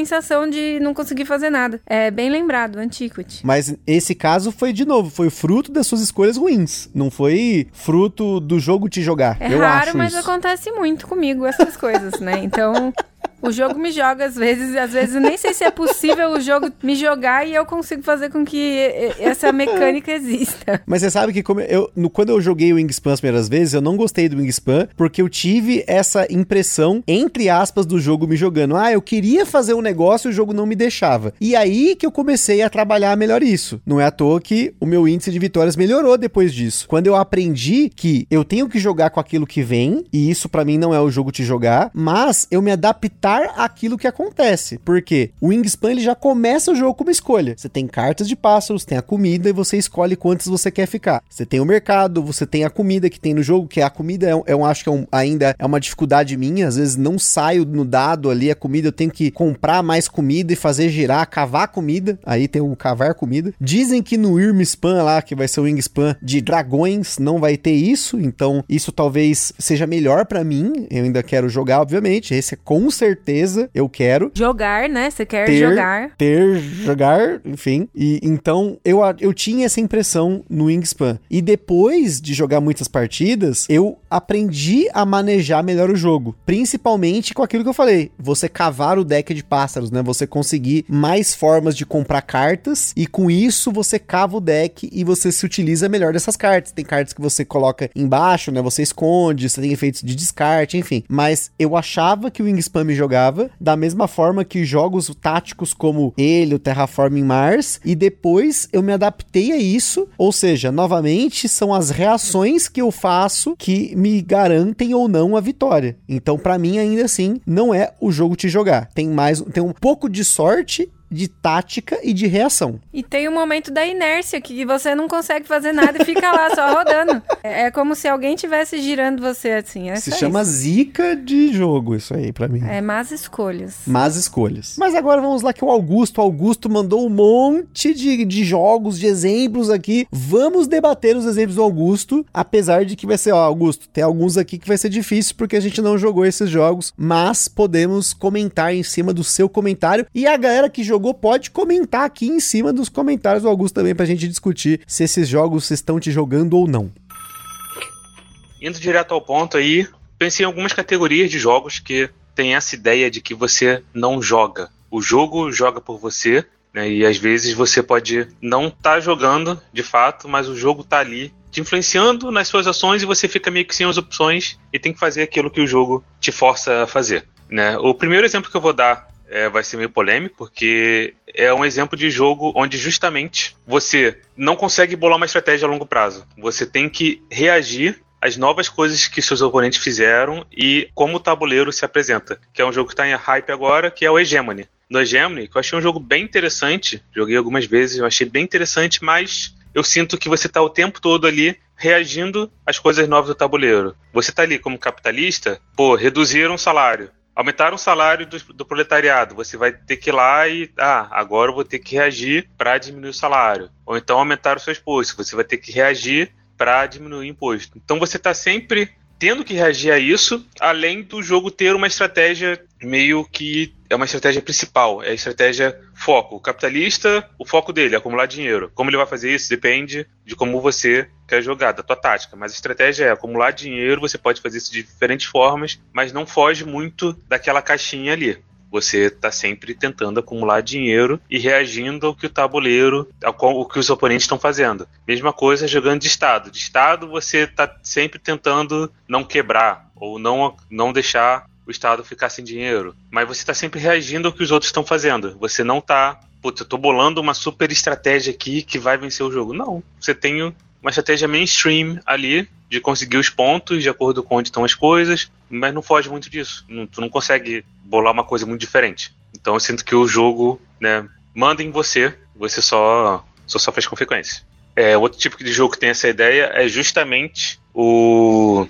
B: de não conseguir fazer nada. É bem lembrado, Antiquity.
A: Mas esse caso foi, de novo, foi fruto das suas escolhas ruins. Não foi fruto do jogo te jogar.
B: É
A: Eu
B: raro,
A: acho
B: mas
A: isso.
B: acontece muito comigo essas coisas, né? Então, o jogo me joga às vezes, às vezes nem sei se é possível o jogo me jogar e eu consigo fazer com que e- essa mecânica exista.
A: Mas você sabe que eu, no- quando eu joguei o Wingspan as primeiras vezes, eu não gostei do Wingspan, porque eu tive essa impressão, entre aspas, do jogo me jogando. Ah, eu queria fazer um negócio e o jogo não me deixava. E aí que eu comecei a trabalhar melhor isso. Não é à toa que o meu índice de vitórias melhorou depois disso. Quando eu aprendi que eu tenho que jogar com aquilo que vem, e isso pra mim não é o jogo te jogar, mas eu me adaptar àquilo que acontece. Porque o Wingspan ele já começa o jogo com uma escolha. Você tem cartas de pássaros, tem a comida e você escolhe quantas você quer ficar. Você tem o mercado, você tem a comida que tem no jogo, que a comida é, um- eu acho que é um- ainda é uma dificuldade minha. Às vezes não saio no dado ali a comida, eu tenho que comprar mais comida e fazer girar, cavar comida. Aí tem o cavar comida. Dizem que no Irmspan lá, que vai ser o Wingspan de dragões, não vai ter isso. Então isso talvez seja melhor pra mim. Eu ainda quero jogar, obviamente. Esse é com certeza eu quero
B: Jogar, né? Você quer
A: ter,
B: jogar.
A: ter, jogar, enfim. E então eu, eu tinha essa impressão no Wingspan. E depois de jogar muitas partidas, eu aprendi a manejar melhor o jogo. Principalmente com aquilo que eu falei: você cavar o deck de pássaros, né? Você conseguir mais formas de comprar cartas. E com isso você cava o deck e você se utiliza melhor dessas cartas. Tem cartas que você coloca embaixo, né? Você esconde, você tem efeitos de descarte, enfim. Mas eu achava que o Wingspan me jogava da mesma forma que jogos táticos como ele, o Terraforming Mars, e depois eu me adaptei a isso, ou seja, novamente são as reações que eu faço que me garantem ou não a vitória. Então, pra mim ainda assim, não é o jogo te jogar. Tem mais, tem um pouco de sorte de tática e de reação.
B: E tem o momento da inércia, que você não consegue fazer nada e fica lá só rodando. É, é como se alguém tivesse girando você assim. É
A: Se chama
B: isso.
A: zica de jogo isso aí pra mim.
B: É más escolhas.
A: Más escolhas. Mas agora vamos lá que o Augusto, o Augusto mandou um monte de, de jogos, de exemplos aqui. Vamos debater os exemplos do Augusto, apesar de que vai ser, ó, Augusto, tem alguns aqui que vai ser difícil porque a gente não jogou esses jogos, mas podemos comentar em cima do seu comentário e a galera que jogou pode comentar aqui em cima dos comentários do Augusto também pra gente discutir se esses jogos estão te jogando ou não.
H: Indo direto ao ponto aí, pensei em algumas categorias de jogos que tem essa ideia de que você não joga. O jogo joga por você, né, e às vezes você pode não estar jogando de fato, mas o jogo tá ali te influenciando nas suas ações e você fica meio que sem as opções e tem que fazer aquilo que o jogo te força a fazer. Né? O primeiro exemplo que eu vou dar é, vai ser meio polêmico, porque é um exemplo de jogo onde justamente você não consegue bolar uma estratégia a longo prazo. Você tem que reagir às novas coisas que seus oponentes fizeram e como o tabuleiro se apresenta. Que é um jogo que está em hype agora, que é o Hegemony. No Hegemony, que eu achei um jogo bem interessante, joguei algumas vezes, eu achei bem interessante, mas eu sinto que você está o tempo todo ali reagindo às coisas novas do tabuleiro. Você está ali como capitalista, pô, reduziram o salário aumentaram o salário do, do, proletariado, você vai ter que ir lá e, ah, agora eu vou ter que reagir para diminuir o salário. Ou então aumentar o seu imposto, você vai ter que reagir para diminuir o imposto. Então você está sempre tendo que reagir a isso, além do jogo ter uma estratégia meio que é uma estratégia principal, é a estratégia foco. O capitalista, o foco dele é acumular dinheiro. Como ele vai fazer isso depende de como você quer jogar, da tua tática. Mas a estratégia é acumular dinheiro, você pode fazer isso de diferentes formas, mas não foge muito daquela caixinha ali. Você está sempre tentando acumular dinheiro e reagindo ao que o tabuleiro, ao que os oponentes estão fazendo. Mesma coisa jogando de estado. De estado, você está sempre tentando não quebrar ou não, não deixar o estado ficar sem dinheiro. Mas você está sempre reagindo ao que os outros estão fazendo. Você não está putz, eu tô bolando uma super estratégia aqui que vai vencer o jogo. Não, você tem uma estratégia mainstream ali de conseguir os pontos de acordo com onde estão as coisas, mas não foge muito disso. Não, tu não consegue bolar uma coisa muito diferente. Então eu sinto que o jogo, né, manda em você, você só, só sofre as consequências. É, outro tipo de jogo que tem essa ideia é justamente o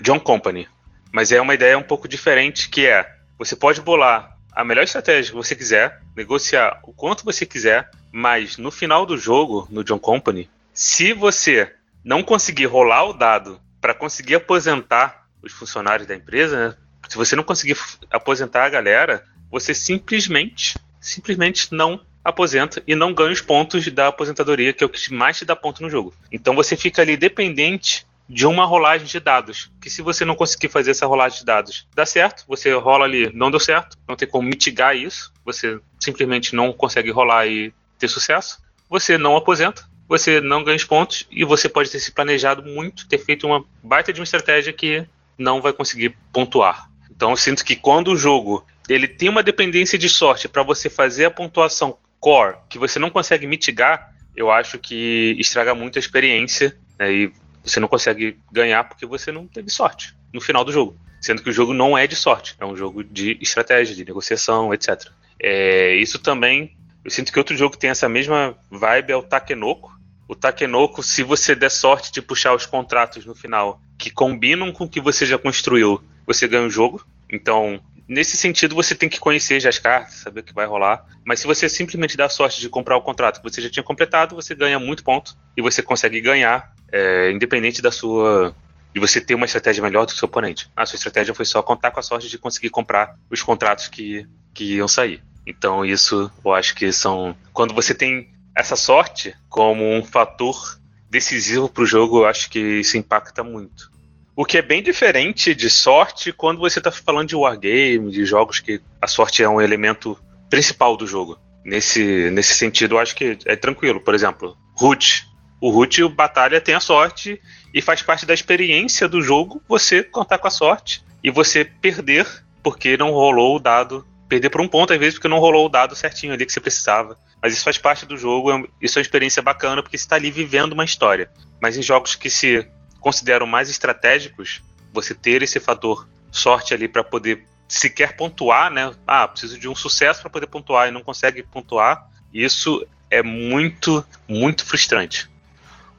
H: John Company. Mas é uma ideia um pouco diferente, que é, você pode bolar a melhor estratégia que você quiser, negociar o quanto você quiser, mas no final do jogo, no John Company, se você não conseguir rolar o dado para conseguir aposentar os funcionários da empresa, né? se você não conseguir aposentar a galera, você simplesmente, simplesmente não aposenta e não ganha os pontos da aposentadoria, que é o que mais te dá ponto no jogo. Então você fica ali dependente de uma rolagem de dados. Que se você não conseguir fazer essa rolagem de dados, dá certo, você rola ali, não deu certo, não tem como mitigar isso, você simplesmente não consegue rolar e ter sucesso. Você não aposenta, você não ganha os pontos e você pode ter se planejado muito, ter feito uma baita de uma estratégia que não vai conseguir pontuar. Então eu sinto que quando o jogo ele tem uma dependência de sorte para você fazer a pontuação core que você não consegue mitigar, eu acho que estraga muito a experiência né, e você não consegue ganhar porque você não teve sorte no final do jogo. Sendo que o jogo não é de sorte, é um jogo de estratégia, de negociação, etc. É, isso também, eu sinto que outro jogo que tem essa mesma vibe é o Takenoko. O Takenoko, se você der sorte de puxar os contratos no final que combinam com o que você já construiu, você ganha o jogo. Então, nesse sentido, você tem que conhecer já as cartas, saber o que vai rolar. Mas se você simplesmente dá sorte de comprar o contrato que você já tinha completado, você ganha muito ponto e você consegue ganhar é, independente da sua de você ter uma estratégia melhor do que o seu oponente. A sua estratégia foi só contar com a sorte de conseguir comprar os contratos que, que iam sair. Então isso eu acho que são quando você tem essa sorte como um fator decisivo para o jogo, eu acho que isso impacta muito. O que é bem diferente de sorte quando você está falando de wargame, de jogos que a sorte é um elemento principal do jogo. Nesse, nesse sentido, eu acho que é tranquilo. Por exemplo, Root o Root o Batalha tem a sorte e faz parte da experiência do jogo você contar com a sorte e você perder porque não rolou o dado. Perder por um ponto, às vezes, porque não rolou o dado certinho ali que você precisava. Mas isso faz parte do jogo, é isso é uma experiência bacana, porque você está ali vivendo uma história. Mas em jogos que se consideram mais estratégicos, você ter esse fator sorte ali para poder sequer pontuar, né? Ah, preciso de um sucesso para poder pontuar e não consegue pontuar. Isso é muito, muito frustrante.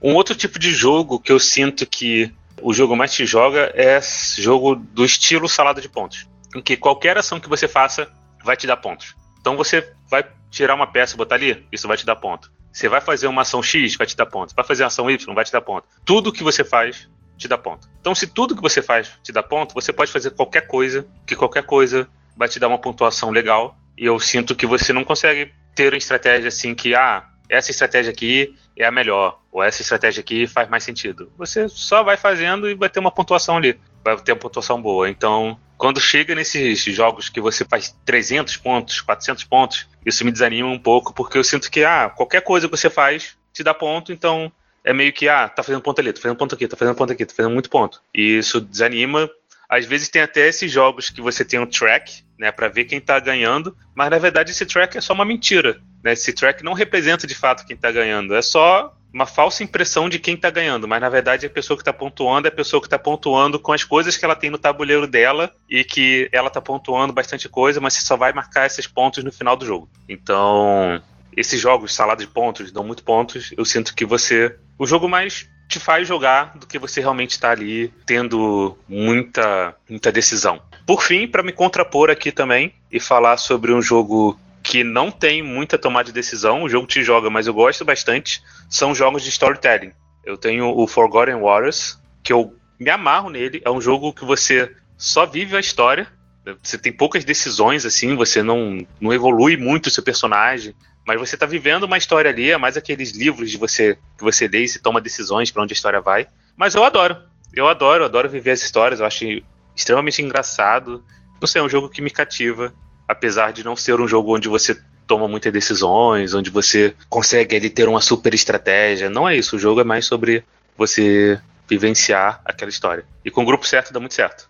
H: Um outro tipo de jogo que eu sinto que o jogo mais te joga é jogo do estilo salada de pontos, em que qualquer ação que você faça vai te dar pontos. Então você vai tirar uma peça e botar ali, isso vai te dar ponto. Você vai fazer uma ação X, vai te dar ponto. Vai fazer uma ação Y, vai te dar ponto. Tudo que você faz te dá ponto. Então, se tudo que você faz te dá ponto, você pode fazer qualquer coisa, que qualquer coisa vai te dar uma pontuação legal. E eu sinto que você não consegue ter uma estratégia assim que, ah, essa estratégia aqui é a melhor, ou essa estratégia aqui faz mais sentido. Você só vai fazendo e vai ter uma pontuação ali, vai ter uma pontuação boa. Então, quando chega nesses jogos que você faz 300 pontos, 400 pontos, isso me desanima um pouco, porque eu sinto que, ah, qualquer coisa que você faz te dá ponto, então é meio que, ah, tá fazendo ponto ali, tá fazendo ponto aqui, tá fazendo ponto aqui, tá fazendo muito ponto. E isso desanima. Às vezes tem até esses jogos que você tem um track, né, para ver quem tá ganhando, mas na verdade esse track é só uma mentira. Né? Esse track não representa de fato quem está ganhando, é só uma falsa impressão de quem está ganhando, mas na verdade a pessoa que está pontuando é a pessoa que está pontuando com as coisas que ela tem no tabuleiro dela e que ela está pontuando bastante coisa, mas você só vai marcar esses pontos no final do jogo. Então, esses jogos, salada de pontos, dão muito pontos. Eu sinto que você. O jogo mais te faz jogar do que você realmente está ali tendo muita, muita decisão. Por fim, para me contrapor aqui também e falar sobre um jogo que não tem muita tomada de decisão, o jogo te joga, mas eu gosto bastante, são jogos de storytelling. Eu tenho o Forgotten Waters, que eu me amarro nele, é um jogo que você só vive a história, você tem poucas decisões, assim, você não, não evolui muito o seu personagem, mas você está vivendo uma história ali, é mais aqueles livros de você que você lê e se toma decisões para onde a história vai. Mas eu adoro, eu adoro, adoro viver as histórias, eu acho extremamente engraçado. Não sei, é um jogo que me cativa apesar de não ser um jogo onde você toma muitas decisões, onde você consegue ali ter uma super estratégia. Não é isso. O jogo é mais sobre você vivenciar aquela história. E com o grupo certo dá muito certo.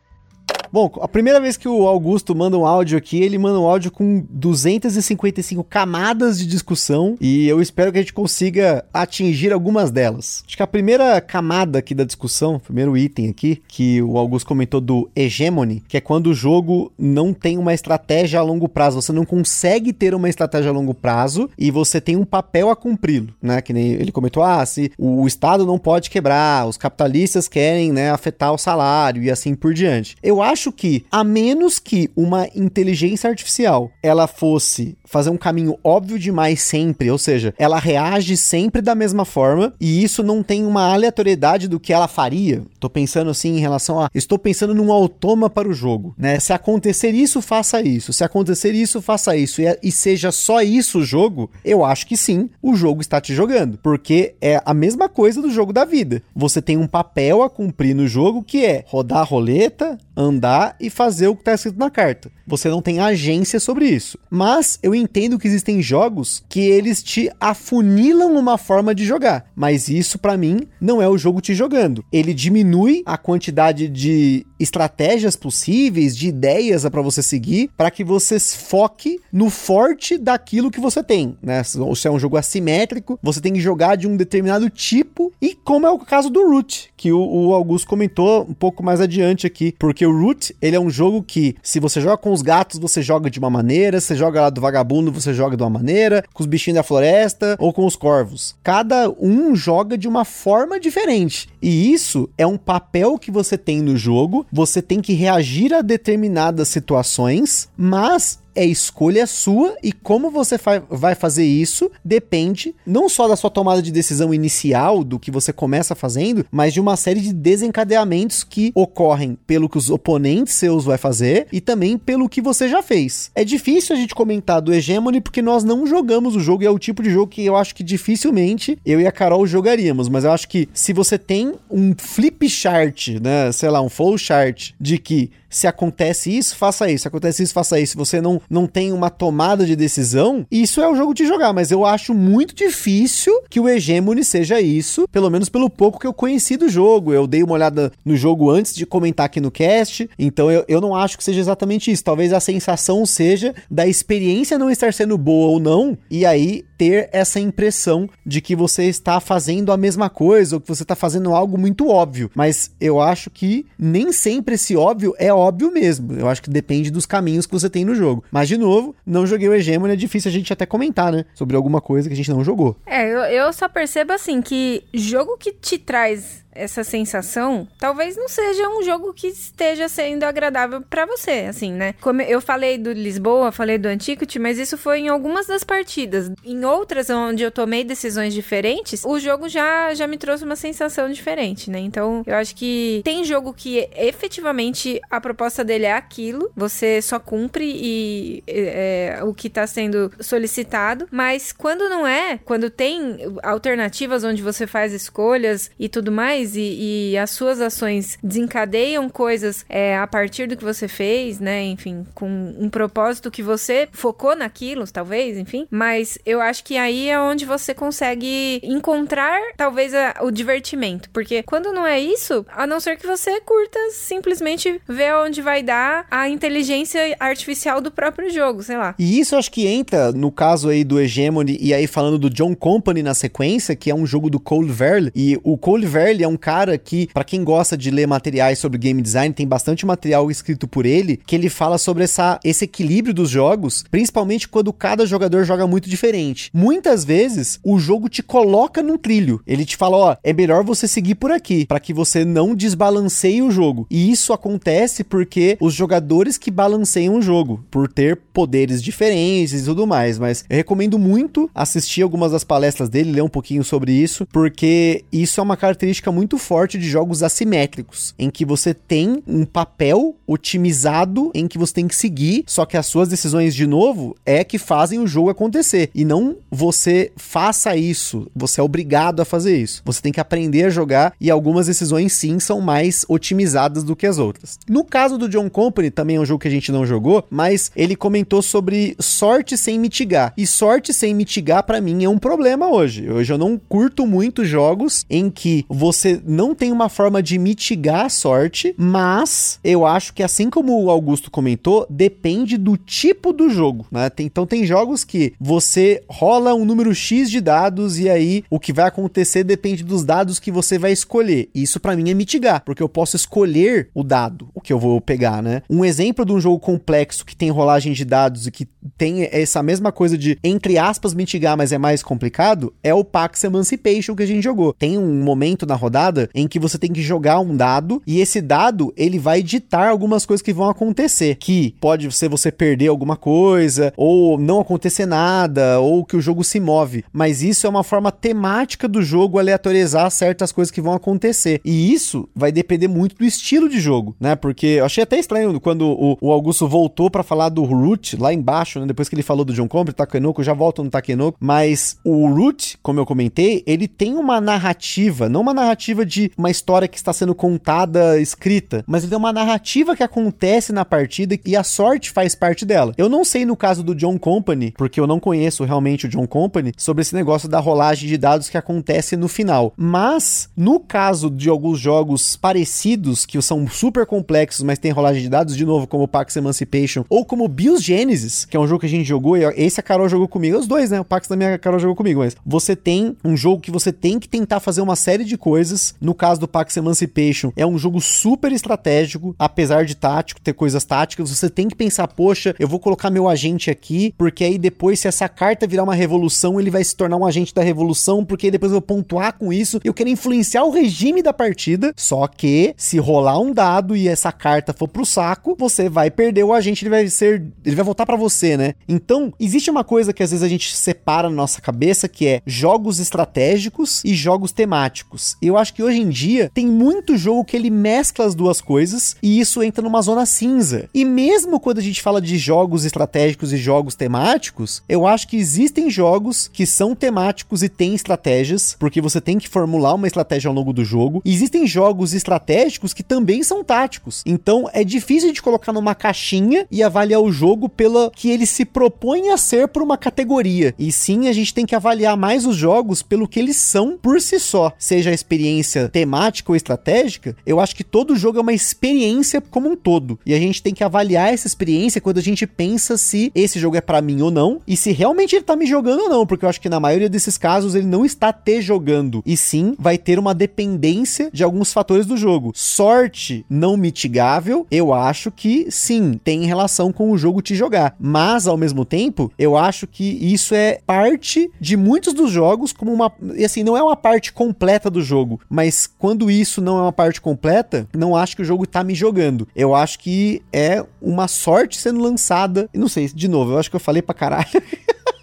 A: Bom, a primeira vez que o Augusto manda um áudio aqui, ele manda um áudio com 255 camadas de discussão e eu espero que a gente consiga atingir algumas delas. Acho que a primeira camada aqui da discussão, primeiro item aqui, que o Augusto comentou do hegemony, que é quando o jogo não tem uma estratégia a longo prazo, você não consegue ter uma estratégia a longo prazo e você tem um papel a cumpri-lo, né? Que nem ele comentou, ah, se o Estado não pode quebrar, os capitalistas querem, né, afetar o salário e assim por diante. Eu acho acho que, a menos que uma inteligência artificial ela fosse fazer um caminho óbvio demais sempre, ou seja, ela reage sempre da mesma forma e isso não tem uma aleatoriedade do que ela faria. Tô pensando assim em relação a, estou pensando num automa para o jogo, né? Se acontecer isso, faça isso. Se acontecer isso, faça isso. E, e seja só isso o jogo, eu acho que sim, o jogo está te jogando, porque é a mesma coisa do jogo da vida. Você tem um papel a cumprir no jogo que é rodar a roleta, andar e fazer o que está escrito na carta. Você não tem agência sobre isso. Mas eu entendo que existem jogos que eles te afunilam uma forma de jogar. Mas isso, para mim, não é o jogo te jogando. Ele diminui a quantidade de estratégias possíveis, de ideias para você seguir, para que você foque no forte daquilo que você tem, né? Se é um jogo assimétrico, você tem que jogar de um determinado tipo, e como é o caso do Root, que o, o Augusto comentou um pouco mais adiante aqui, porque o Root, ele é um jogo que, se você joga com os gatos, você joga de uma maneira, você joga lá do vagabundo, você joga de uma maneira, com os bichinhos da floresta ou com os corvos. Cada um joga de uma forma diferente. E isso é um papel que você tem no jogo, você tem que reagir a determinadas situações, mas é escolha sua e como você vai fazer isso depende não só da sua tomada de decisão inicial, do que você começa fazendo, mas de uma série de desencadeamentos que ocorrem pelo que os oponentes seus vai fazer e também pelo que você já fez. É difícil a gente comentar do Hegemony porque nós não jogamos o jogo e é o tipo de jogo que eu acho que dificilmente eu e a Carol jogaríamos, mas eu acho que se você tem um flip chart, né, sei lá, um flow chart de que se acontece isso, faça isso, se acontece isso, faça isso. Se você não, não tem uma tomada de decisão, isso é o jogo de jogar, mas eu acho muito difícil que o Hegemony seja isso, pelo menos pelo pouco que eu conheci do jogo. Eu dei uma olhada no jogo antes de comentar aqui no cast, então eu, eu não acho que seja exatamente isso. Talvez a sensação seja da experiência não estar sendo boa ou não, e aí ter essa impressão de que você está fazendo a mesma coisa ou que você está fazendo algo muito óbvio. Mas eu acho que nem sempre esse óbvio é óbvio mesmo. Eu acho que depende dos caminhos que você tem no jogo. Mas, de novo, não joguei o Hegemony, é difícil a gente até comentar, né? Sobre alguma coisa que a gente não jogou.
B: É, eu, eu só percebo assim que jogo que te traz essa sensação, talvez não seja um jogo que esteja sendo agradável para você, assim, né? Como eu falei do Lisboa, falei do Antiquity, mas isso foi em algumas das partidas. Em outras onde eu tomei decisões diferentes, o jogo já, já me trouxe uma sensação diferente, né? Então, eu acho que tem jogo que efetivamente a proposta dele é aquilo, você só cumpre e é, o que tá sendo solicitado, mas quando não é, quando tem alternativas onde você faz escolhas e tudo mais, e, e as suas ações desencadeiam coisas é, a partir do que você fez, né? Enfim, com um propósito que você focou naquilo, talvez, enfim. Mas eu acho que aí é onde você consegue encontrar, talvez, a, o divertimento. Porque quando não é isso, a não ser que você curta simplesmente ver onde vai dar a inteligência artificial do próprio jogo, sei lá.
A: E isso acho que entra no caso aí do Hegemony e aí falando do John Company na sequência, que é um jogo do Cole Verle. E o Cole Verle é um um cara que, para quem gosta de ler materiais sobre game design, tem bastante material escrito por ele, que ele fala sobre essa, esse equilíbrio dos jogos, principalmente quando cada jogador joga muito diferente. Muitas vezes, o jogo te coloca num trilho. Ele te fala, ó, é melhor você seguir por aqui, para que você não desbalanceie o jogo. E isso acontece porque os jogadores que balanceiam o jogo, por ter poderes diferentes e tudo mais, mas eu recomendo muito assistir algumas das palestras dele, ler um pouquinho sobre isso, porque isso é uma característica muito muito forte de jogos assimétricos, em que você tem um papel otimizado em que você tem que seguir, só que as suas decisões, de novo, é que fazem o jogo acontecer. E não você faça isso, você é obrigado a fazer isso. Você tem que aprender a jogar e algumas decisões sim são mais otimizadas do que as outras. No caso do John Company, também é um jogo que a gente não jogou, mas ele comentou sobre sorte sem mitigar. E sorte sem mitigar para mim é um problema hoje. Hoje eu não curto muito jogos em que você não tem uma forma de mitigar a sorte, mas eu acho que assim como o Augusto comentou, depende do tipo do jogo, né? Tem, então tem jogos que você rola um número X de dados e aí o que vai acontecer depende dos dados que você vai escolher. Isso para mim é mitigar, porque eu posso escolher o dado, o que eu vou pegar, né? Um exemplo de um jogo complexo que tem rolagem de dados e que tem essa mesma coisa de entre aspas mitigar, mas é mais complicado, é o Pax Emancipation que a gente jogou. Tem um momento na rodada em que você tem que jogar um dado e esse dado ele vai ditar algumas coisas que vão acontecer, que pode ser você perder alguma coisa ou não acontecer nada ou que o jogo se move, mas isso é uma forma temática do jogo aleatorizar certas coisas que vão acontecer. E isso vai depender muito do estilo de jogo, né? Porque eu achei até estranho quando o, o Augusto voltou para falar do Root lá embaixo, né? Depois que ele falou do John Compre, Takenoko, já volto no Takenoko, mas o Root, como eu comentei, ele tem uma narrativa, não uma narrativa de uma história que está sendo contada, escrita, mas ele tem uma narrativa que acontece na partida e a sorte faz parte dela. Eu não sei no caso do John Company, porque eu não conheço realmente o John Company, sobre esse negócio da rolagem de dados que acontece no final. Mas, no caso de alguns jogos parecidos, que são super complexos, mas tem rolagem de dados, de novo, como Pax Emancipation, ou como Bios Genesis, que é um jogo que a gente jogou, e esse a Carol jogou comigo, os dois, né? O Pax da minha Carol jogou comigo, mas você tem um jogo que você tem que tentar fazer uma série de coisas. No caso do Pax Emancipation, é um jogo super estratégico, apesar de tático, ter coisas táticas, você tem que pensar, poxa, eu vou colocar meu agente aqui, porque aí depois, se essa carta virar uma revolução, ele vai se tornar um agente da revolução, porque aí depois eu vou pontuar com isso, eu quero influenciar o regime da partida, só que se rolar um dado e essa carta for pro saco, você vai perder o agente, ele vai ser, ele vai voltar para você, né? Então, existe uma coisa que às vezes a gente separa na nossa cabeça, que é jogos estratégicos e jogos temáticos. Eu acho que hoje em dia tem muito jogo que ele mescla as duas coisas e isso entra numa zona cinza. E mesmo quando a gente fala de jogos estratégicos e jogos temáticos, eu acho que existem jogos que são temáticos e têm estratégias, porque você tem que formular uma estratégia ao longo do jogo. E existem jogos estratégicos que também são táticos. Então é difícil de colocar numa caixinha e avaliar o jogo pela que ele se propõe a ser por uma categoria. E sim, a gente tem que avaliar mais os jogos pelo que eles são por si só. Seja a experiência temática ou estratégica, eu acho que todo jogo é uma experiência como um todo. E a gente tem que avaliar essa experiência quando a gente pensa se esse jogo é para mim ou não e se realmente ele tá me jogando ou não, porque eu acho que na maioria desses casos ele não está te jogando. E sim, vai ter uma dependência de alguns fatores do jogo. Sorte não mitigável, eu acho que sim, tem relação com o jogo te jogar. Mas ao mesmo tempo, eu acho que isso é parte de muitos dos jogos como uma, assim, não é uma parte completa do jogo, mas quando isso não é uma parte completa, não acho que o jogo tá me jogando. Eu acho que é uma sorte sendo lançada. Não sei, de novo, eu acho que eu falei pra caralho.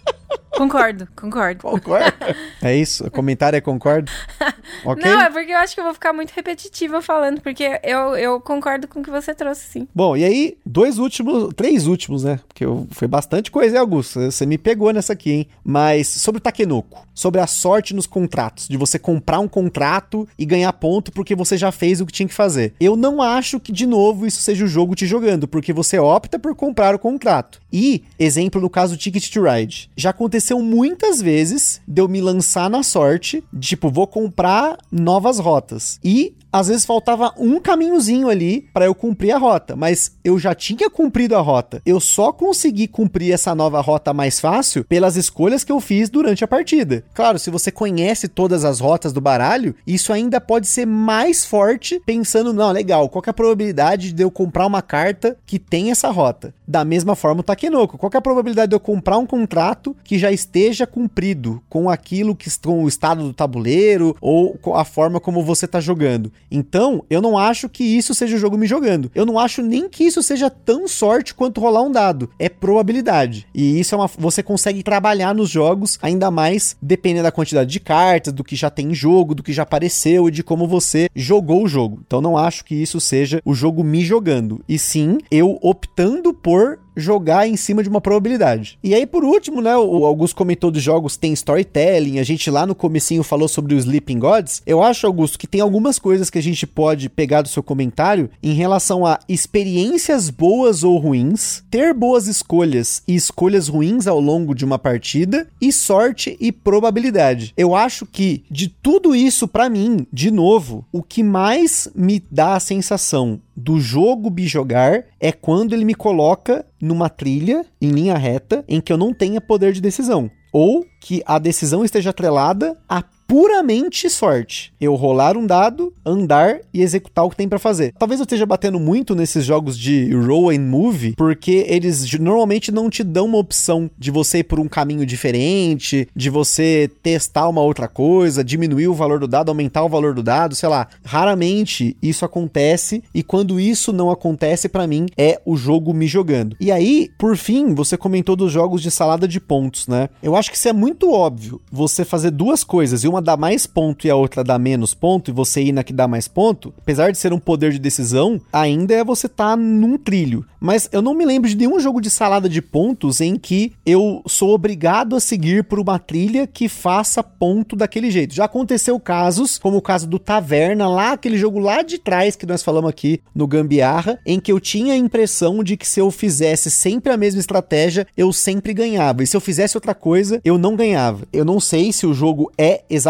B: Concordo, concordo.
A: Concordo. é isso? O comentário é concordo?
B: Ok? Não, é porque eu acho que eu vou ficar muito repetitiva falando, porque eu, eu concordo com o que você trouxe, sim.
A: Bom, e aí, dois últimos, três últimos, né? Porque eu, foi bastante coisa, hein, Augusto? Você me pegou nessa aqui, hein? Mas sobre o Takenoko, sobre a sorte nos contratos, de você comprar um contrato e ganhar ponto porque você já fez o que tinha que fazer. Eu não acho que, de novo, isso seja o jogo te jogando, porque você opta por comprar o contrato. E, exemplo no caso Ticket to Ride, já aconteceu muitas vezes de eu me lançar na sorte, tipo, vou comprar novas rotas. E às vezes faltava um caminhozinho ali para eu cumprir a rota, mas eu já tinha cumprido a rota. Eu só consegui cumprir essa nova rota mais fácil pelas escolhas que eu fiz durante a partida. Claro, se você conhece todas as rotas do baralho, isso ainda pode ser mais forte pensando, não, legal, qual é a probabilidade de eu comprar uma carta que tem essa rota? Da mesma forma o Takenoko, qual é a probabilidade de eu comprar um contrato que já esteja cumprido com aquilo que com o estado do tabuleiro ou com a forma como você está jogando? Então, eu não acho que isso seja o jogo me jogando. Eu não acho nem que isso seja tão sorte quanto rolar um dado. É probabilidade. E isso é uma. Você consegue trabalhar nos jogos, ainda mais dependendo da quantidade de cartas, do que já tem em jogo, do que já apareceu e de como você jogou o jogo. Então, não acho que isso seja o jogo me jogando. E sim, eu optando por or jogar em cima de uma probabilidade. E aí, por último, né, o Augusto comentou dos jogos tem storytelling, a gente lá no comecinho falou sobre o Sleeping Gods. Eu acho, Augusto, que tem algumas coisas que a gente pode pegar do seu comentário em relação a experiências boas ou ruins, ter boas escolhas e escolhas ruins ao longo de uma partida, e sorte e probabilidade. Eu acho que de tudo isso, para mim, de novo, o que mais me dá a sensação do jogo bijogar é quando ele me coloca numa trilha em linha reta em que eu não tenha poder de decisão. Ou que a decisão esteja atrelada a puramente sorte. Eu rolar um dado, andar e executar o que tem para fazer. Talvez eu esteja batendo muito nesses jogos de roll and move, porque eles normalmente não te dão uma opção de você ir por um caminho diferente, de você testar uma outra coisa, diminuir o valor do dado, aumentar o valor do dado, sei lá. Raramente isso acontece e quando isso não acontece para mim é o jogo me jogando. E aí, por fim, você comentou dos jogos de salada de pontos, né? Eu acho que isso é muito óbvio. Você fazer duas coisas e uma dá mais ponto e a outra dá menos ponto, e você ir na que dá mais ponto, apesar de ser um poder de decisão, ainda é você tá num trilho. Mas eu não me lembro de nenhum jogo de salada de pontos em que eu sou obrigado a seguir por uma trilha que faça ponto daquele jeito. Já aconteceu casos, como o caso do Taverna, lá, aquele jogo lá de trás que nós falamos aqui no Gambiarra, em que eu tinha a impressão de que se eu fizesse sempre a mesma estratégia, eu sempre ganhava. E se eu fizesse outra coisa, eu não ganhava. Eu não sei se o jogo é exatamente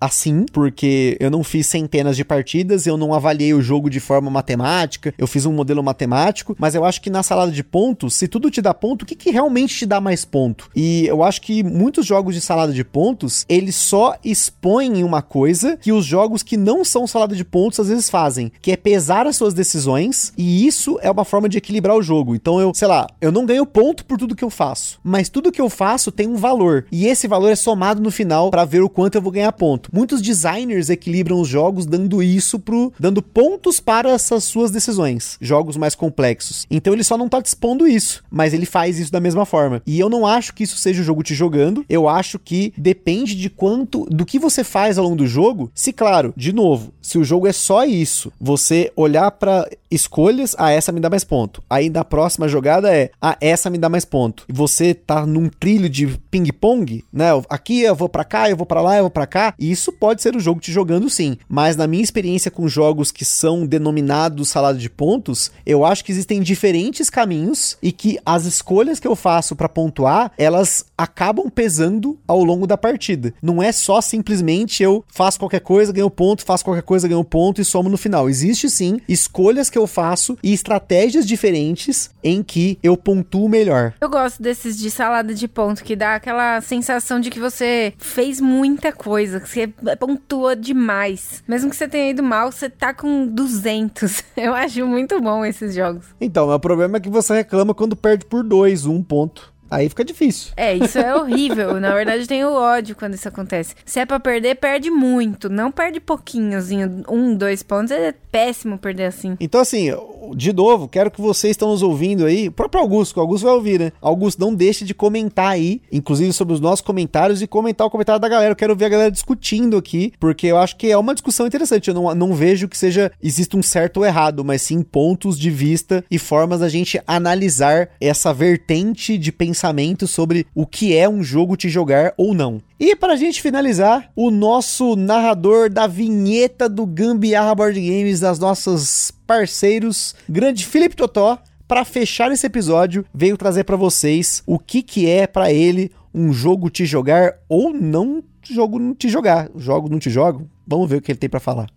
A: assim, porque eu não fiz centenas de partidas, eu não avaliei o jogo de forma matemática, eu fiz um modelo matemático, mas eu acho que na salada de pontos, se tudo te dá ponto, o que, que realmente te dá mais ponto? E eu acho que muitos jogos de salada de pontos, eles só expõem uma coisa que os jogos que não são salada de pontos às vezes fazem, que é pesar as suas decisões, e isso é uma forma de equilibrar o jogo. Então eu, sei lá, eu não ganho ponto por tudo que eu faço, mas tudo que eu faço tem um valor, e esse valor é somado no final para ver o quanto eu vou ganhar ponto. Muitos designers equilibram os jogos dando isso pro dando pontos para essas suas decisões, jogos mais complexos. Então ele só não tá dispondo isso, mas ele faz isso da mesma forma. E eu não acho que isso seja o jogo te jogando. Eu acho que depende de quanto do que você faz ao longo do jogo. Se claro, de novo, se o jogo é só isso, você olhar para escolhas, ah, essa me dá mais ponto. Aí na próxima jogada é, ah, essa me dá mais ponto. E você tá num trilho de ping-pong, né? Aqui eu vou para cá, eu vou para lá, vou para cá. E isso pode ser o jogo te jogando sim. Mas na minha experiência com jogos que são denominados salada de pontos, eu acho que existem diferentes caminhos e que as escolhas que eu faço para pontuar, elas acabam pesando ao longo da partida. Não é só simplesmente eu faço qualquer coisa, ganho ponto, faço qualquer coisa, ganho ponto e somo no final. Existe sim escolhas que eu faço e estratégias diferentes em que eu pontuo melhor.
B: Eu gosto desses de salada de ponto, que dá aquela sensação de que você fez muita coisa, que você pontua demais. Mesmo que você tenha ido mal, você tá com 200. Eu acho muito bom esses jogos.
A: Então, o problema é que você reclama quando perde por dois, um ponto. Aí fica difícil.
B: É, isso é horrível. Na verdade, eu tenho ódio quando isso acontece. Se é pra perder, perde muito. Não perde pouquinhozinho. Um, dois pontos. É péssimo perder assim.
A: Então, assim, de novo, quero que vocês estão nos ouvindo aí. O próprio Augusto, que o Augusto vai ouvir, né? Augusto, não deixe de comentar aí, inclusive sobre os nossos comentários e comentar o comentário da galera. Eu quero ver a galera discutindo aqui, porque eu acho que é uma discussão interessante. Eu não, não vejo que seja exista um certo ou errado, mas sim pontos de vista e formas da gente analisar essa vertente de pensamento sobre o que é um jogo te jogar ou não. E para a gente finalizar, o nosso narrador da vinheta do Gambiarra Board Games, das nossas parceiros, grande Felipe Totó, para fechar esse episódio, veio trazer para vocês o que que é para ele um jogo te jogar ou não jogo não te jogar. Jogo não te jogo? Vamos ver o que ele tem para falar.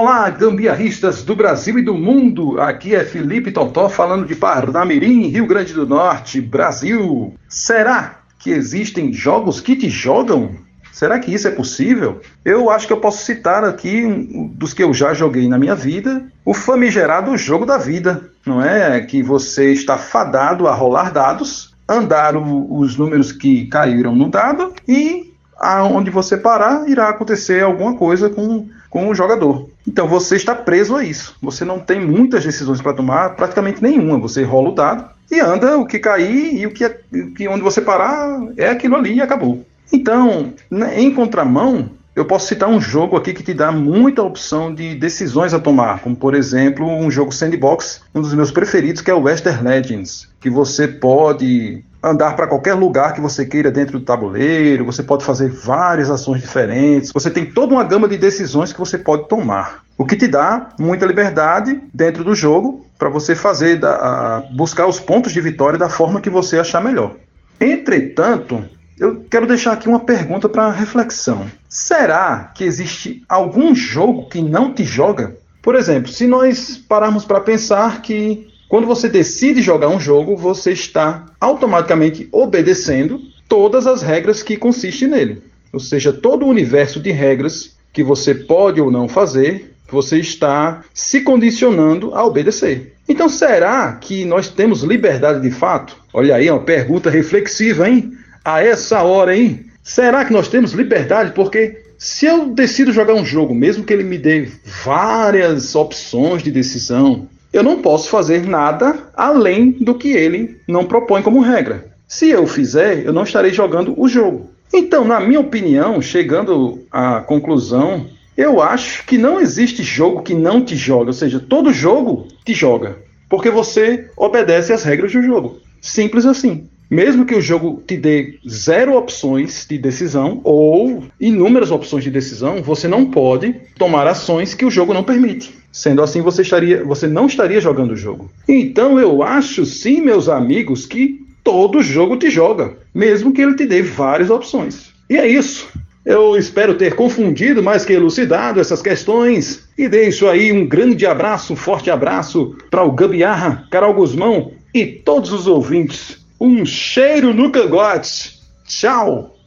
I: Olá, gambiarristas do Brasil e do mundo. Aqui é Felipe Totó falando de Parnamirim, Rio Grande do Norte, Brasil. Será que existem jogos que te jogam? Será que isso é possível? Eu acho que eu posso citar aqui um dos que eu já joguei na minha vida, o famigerado jogo da vida, não é? Que você está fadado a rolar dados, andar o, os números que caíram no dado e aonde você parar, irá acontecer alguma coisa com, com o jogador. Então você está preso a isso. Você não tem muitas decisões para tomar, praticamente nenhuma. Você rola o dado e anda o que cair e o que, é, que onde você parar é aquilo ali e acabou. Então, né, em contramão, eu posso citar um jogo aqui que te dá muita opção de decisões a tomar, como por exemplo um jogo sandbox, um dos meus preferidos, que é o Western Legends, que você pode andar para qualquer lugar que você queira dentro do tabuleiro, você pode fazer várias ações diferentes, você tem toda uma gama de decisões que você pode tomar. O que te dá muita liberdade dentro do jogo para você fazer, da, buscar os pontos de vitória da forma que você achar melhor. Entretanto, eu quero deixar aqui uma pergunta para reflexão. Será que existe algum jogo que não te joga? Por exemplo, se nós pararmos para pensar que quando você decide jogar um jogo, você está automaticamente obedecendo todas as regras que consistem nele. Ou seja, todo o universo de regras que você pode ou não fazer, você está se condicionando a obedecer. Então, será que nós temos liberdade de fato? Olha aí, uma pergunta reflexiva, hein? A essa hora, hein? Será que nós temos liberdade? Porque se eu decido jogar um jogo, mesmo que ele me dê várias opções de decisão, eu não posso fazer nada além do que ele não propõe como regra. Se eu fizer, eu não estarei jogando o jogo. Então, na minha opinião, chegando à conclusão, eu acho que não existe jogo que não te joga, ou seja, todo jogo te joga, porque você obedece às regras do jogo. Simples assim mesmo que o jogo te dê zero opções de decisão ou inúmeras opções de decisão, você não pode tomar ações que o jogo não permite. Sendo assim, você, estaria, você não estaria jogando o jogo. Então eu acho sim, meus amigos, que todo jogo te joga, mesmo que ele te dê várias opções. E é isso. Eu espero ter confundido mais que elucidado essas questões e deixo aí um grande abraço, um forte abraço para o Gabiarra, Carol Guzmão e todos os ouvintes um cheiro no cangote. Tchau!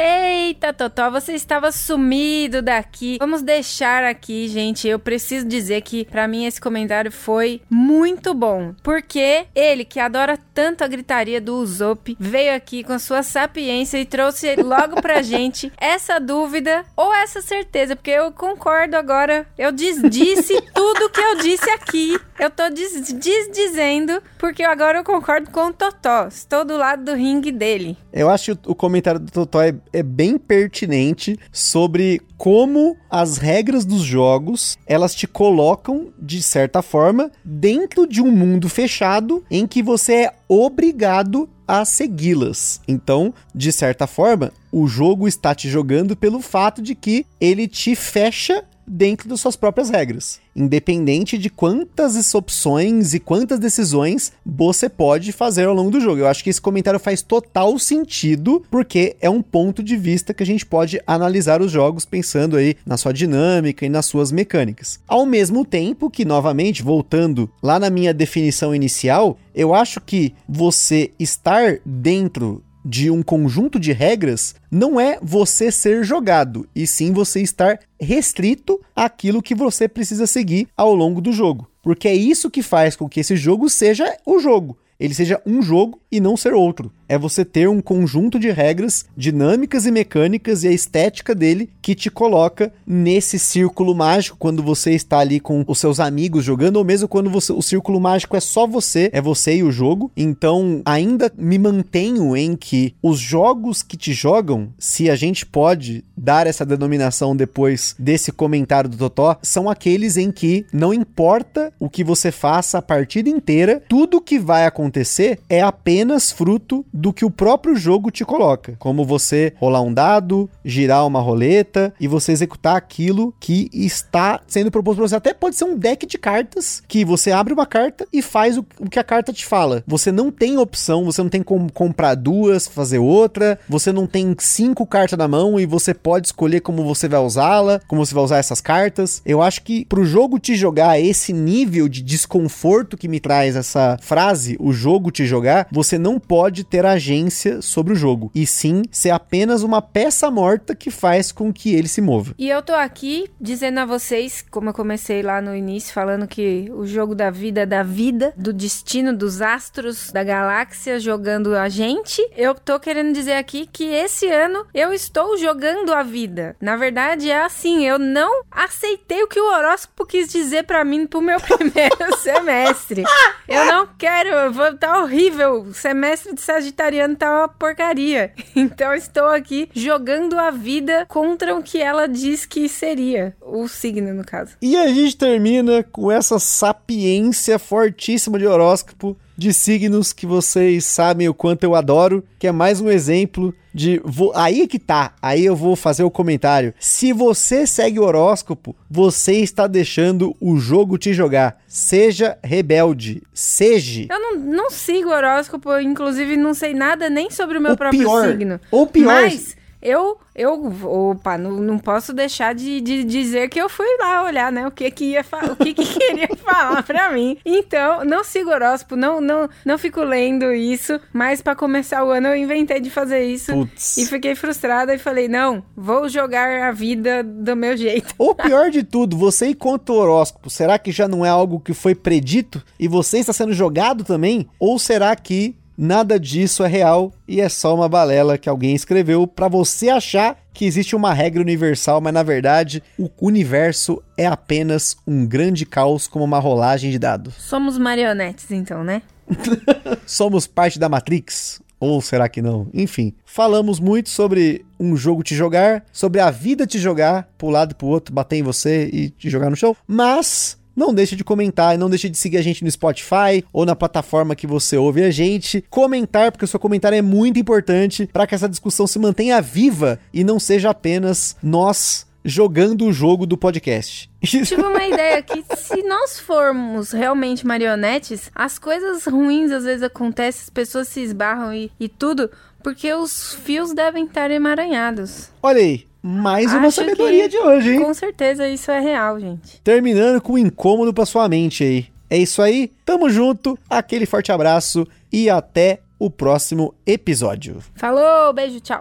B: Eita, Totó, você estava sumido daqui. Vamos deixar aqui, gente. Eu preciso dizer que para mim esse comentário foi muito bom, porque ele que adora tanto a gritaria do Usopp veio aqui com sua sapiência e trouxe logo pra gente essa dúvida ou essa certeza, porque eu concordo agora. Eu desdisse tudo que eu disse aqui. Eu tô des desdizendo porque agora eu concordo com o Totó. Estou do lado do ringue dele.
A: Eu acho que o comentário do Totó é é bem pertinente sobre como as regras dos jogos elas te colocam de certa forma dentro de um mundo fechado em que você é obrigado a segui-las. Então, de certa forma, o jogo está te jogando pelo fato de que ele te fecha dentro das suas próprias regras, independente de quantas opções e quantas decisões você pode fazer ao longo do jogo. Eu acho que esse comentário faz total sentido, porque é um ponto de vista que a gente pode analisar os jogos pensando aí na sua dinâmica e nas suas mecânicas. Ao mesmo tempo que, novamente, voltando lá na minha definição inicial, eu acho que você estar dentro de um conjunto de regras não é você ser jogado, e sim você estar restrito àquilo que você precisa seguir ao longo do jogo. Porque é isso que faz com que esse jogo seja o jogo ele seja um jogo e não ser outro. É você ter um conjunto de regras dinâmicas e mecânicas e a estética dele que te coloca nesse círculo mágico quando você está ali com os seus amigos jogando, ou mesmo quando você, o círculo mágico é só você, é você e o jogo. Então, ainda me mantenho em que os jogos que te jogam, se a gente pode dar essa denominação depois desse comentário do Totó, são aqueles em que não importa o que você faça a partida inteira, tudo que vai acontecer é apenas fruto do que o próprio jogo te coloca. Como você rolar um dado, girar uma roleta e você executar aquilo que está sendo proposto para você. Até pode ser um deck de cartas que você abre uma carta e faz o, o que a carta te fala. Você não tem opção, você não tem como comprar duas, fazer outra, você não tem cinco cartas na mão e você pode escolher como você vai usá-la, como você vai usar essas cartas. Eu acho que pro jogo te jogar esse nível de desconforto que me traz essa frase, o jogo te jogar, você não pode ter agência sobre o jogo, e sim ser apenas uma peça morta que faz com que ele se mova.
B: E eu tô aqui dizendo a vocês, como eu comecei lá no início, falando que o jogo da vida é da vida, do destino dos astros da galáxia jogando a gente, eu tô querendo dizer aqui que esse ano eu estou jogando a vida. Na verdade, é assim, eu não aceitei o que o horóscopo quis dizer para mim pro meu primeiro semestre. Eu não quero, vou tá horrível. Semestre de Sagitariano tá uma porcaria. Então estou aqui jogando a vida contra o que ela diz que seria, o signo no caso.
A: E a gente termina com essa sapiência fortíssima de horóscopo de signos que vocês sabem o quanto eu adoro, que é mais um exemplo de. Vou, aí é que tá, aí eu vou fazer o comentário. Se você segue o horóscopo, você está deixando o jogo te jogar. Seja rebelde. Seja.
B: Eu não, não sigo horóscopo, inclusive não sei nada nem sobre o meu
A: O
B: próprio
A: pior,
B: signo.
A: ou pior-
B: Mas eu, eu, opa, não, não posso deixar de, de dizer que eu fui lá olhar, né? O que que ia o que que queria falar pra mim. Então, não sigo horóscopo, não, não, não fico lendo isso, mas pra começar o ano eu inventei de fazer isso.
A: Putz.
B: E fiquei frustrada e falei, não, vou jogar a vida do meu jeito.
A: Ou pior de tudo, você ir contra o horóscopo, será que já não é algo que foi predito e você está sendo jogado também? Ou será que nada disso é real e é só uma balela que alguém escreveu pra você achar que existe uma regra universal, mas na verdade o universo é apenas um grande caos como uma rolagem de dados?
B: Somos marionetes, então, né?
A: Somos parte da Matrix? Ou será que não? Enfim, falamos muito sobre um jogo te jogar, sobre a vida te jogar, pro lado e pro outro, bater em você e te jogar no chão. Mas não deixe de comentar e não deixe de seguir a gente no Spotify ou na plataforma que você ouve a gente. Comentar, porque o seu comentário é muito importante para que essa discussão se mantenha viva e não seja apenas nós jogando o jogo do podcast.
B: Tive uma ideia aqui. Se nós formos realmente marionetes, as coisas ruins às vezes acontecem, as pessoas se esbarram e, e tudo, porque os fios devem estar emaranhados.
A: Olha aí, mais uma
B: Acho
A: sabedoria
B: que-
A: de hoje, hein?
B: Com certeza isso é real, gente.
A: Terminando com um incômodo pra sua mente aí. É isso aí, tamo junto, aquele forte abraço e até o próximo episódio.
B: Falou, beijo, tchau.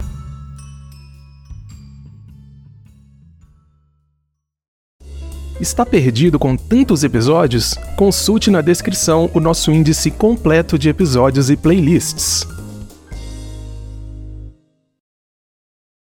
J: Está perdido com tantos episódios? Consulte na descrição o nosso índice completo de episódios e playlists.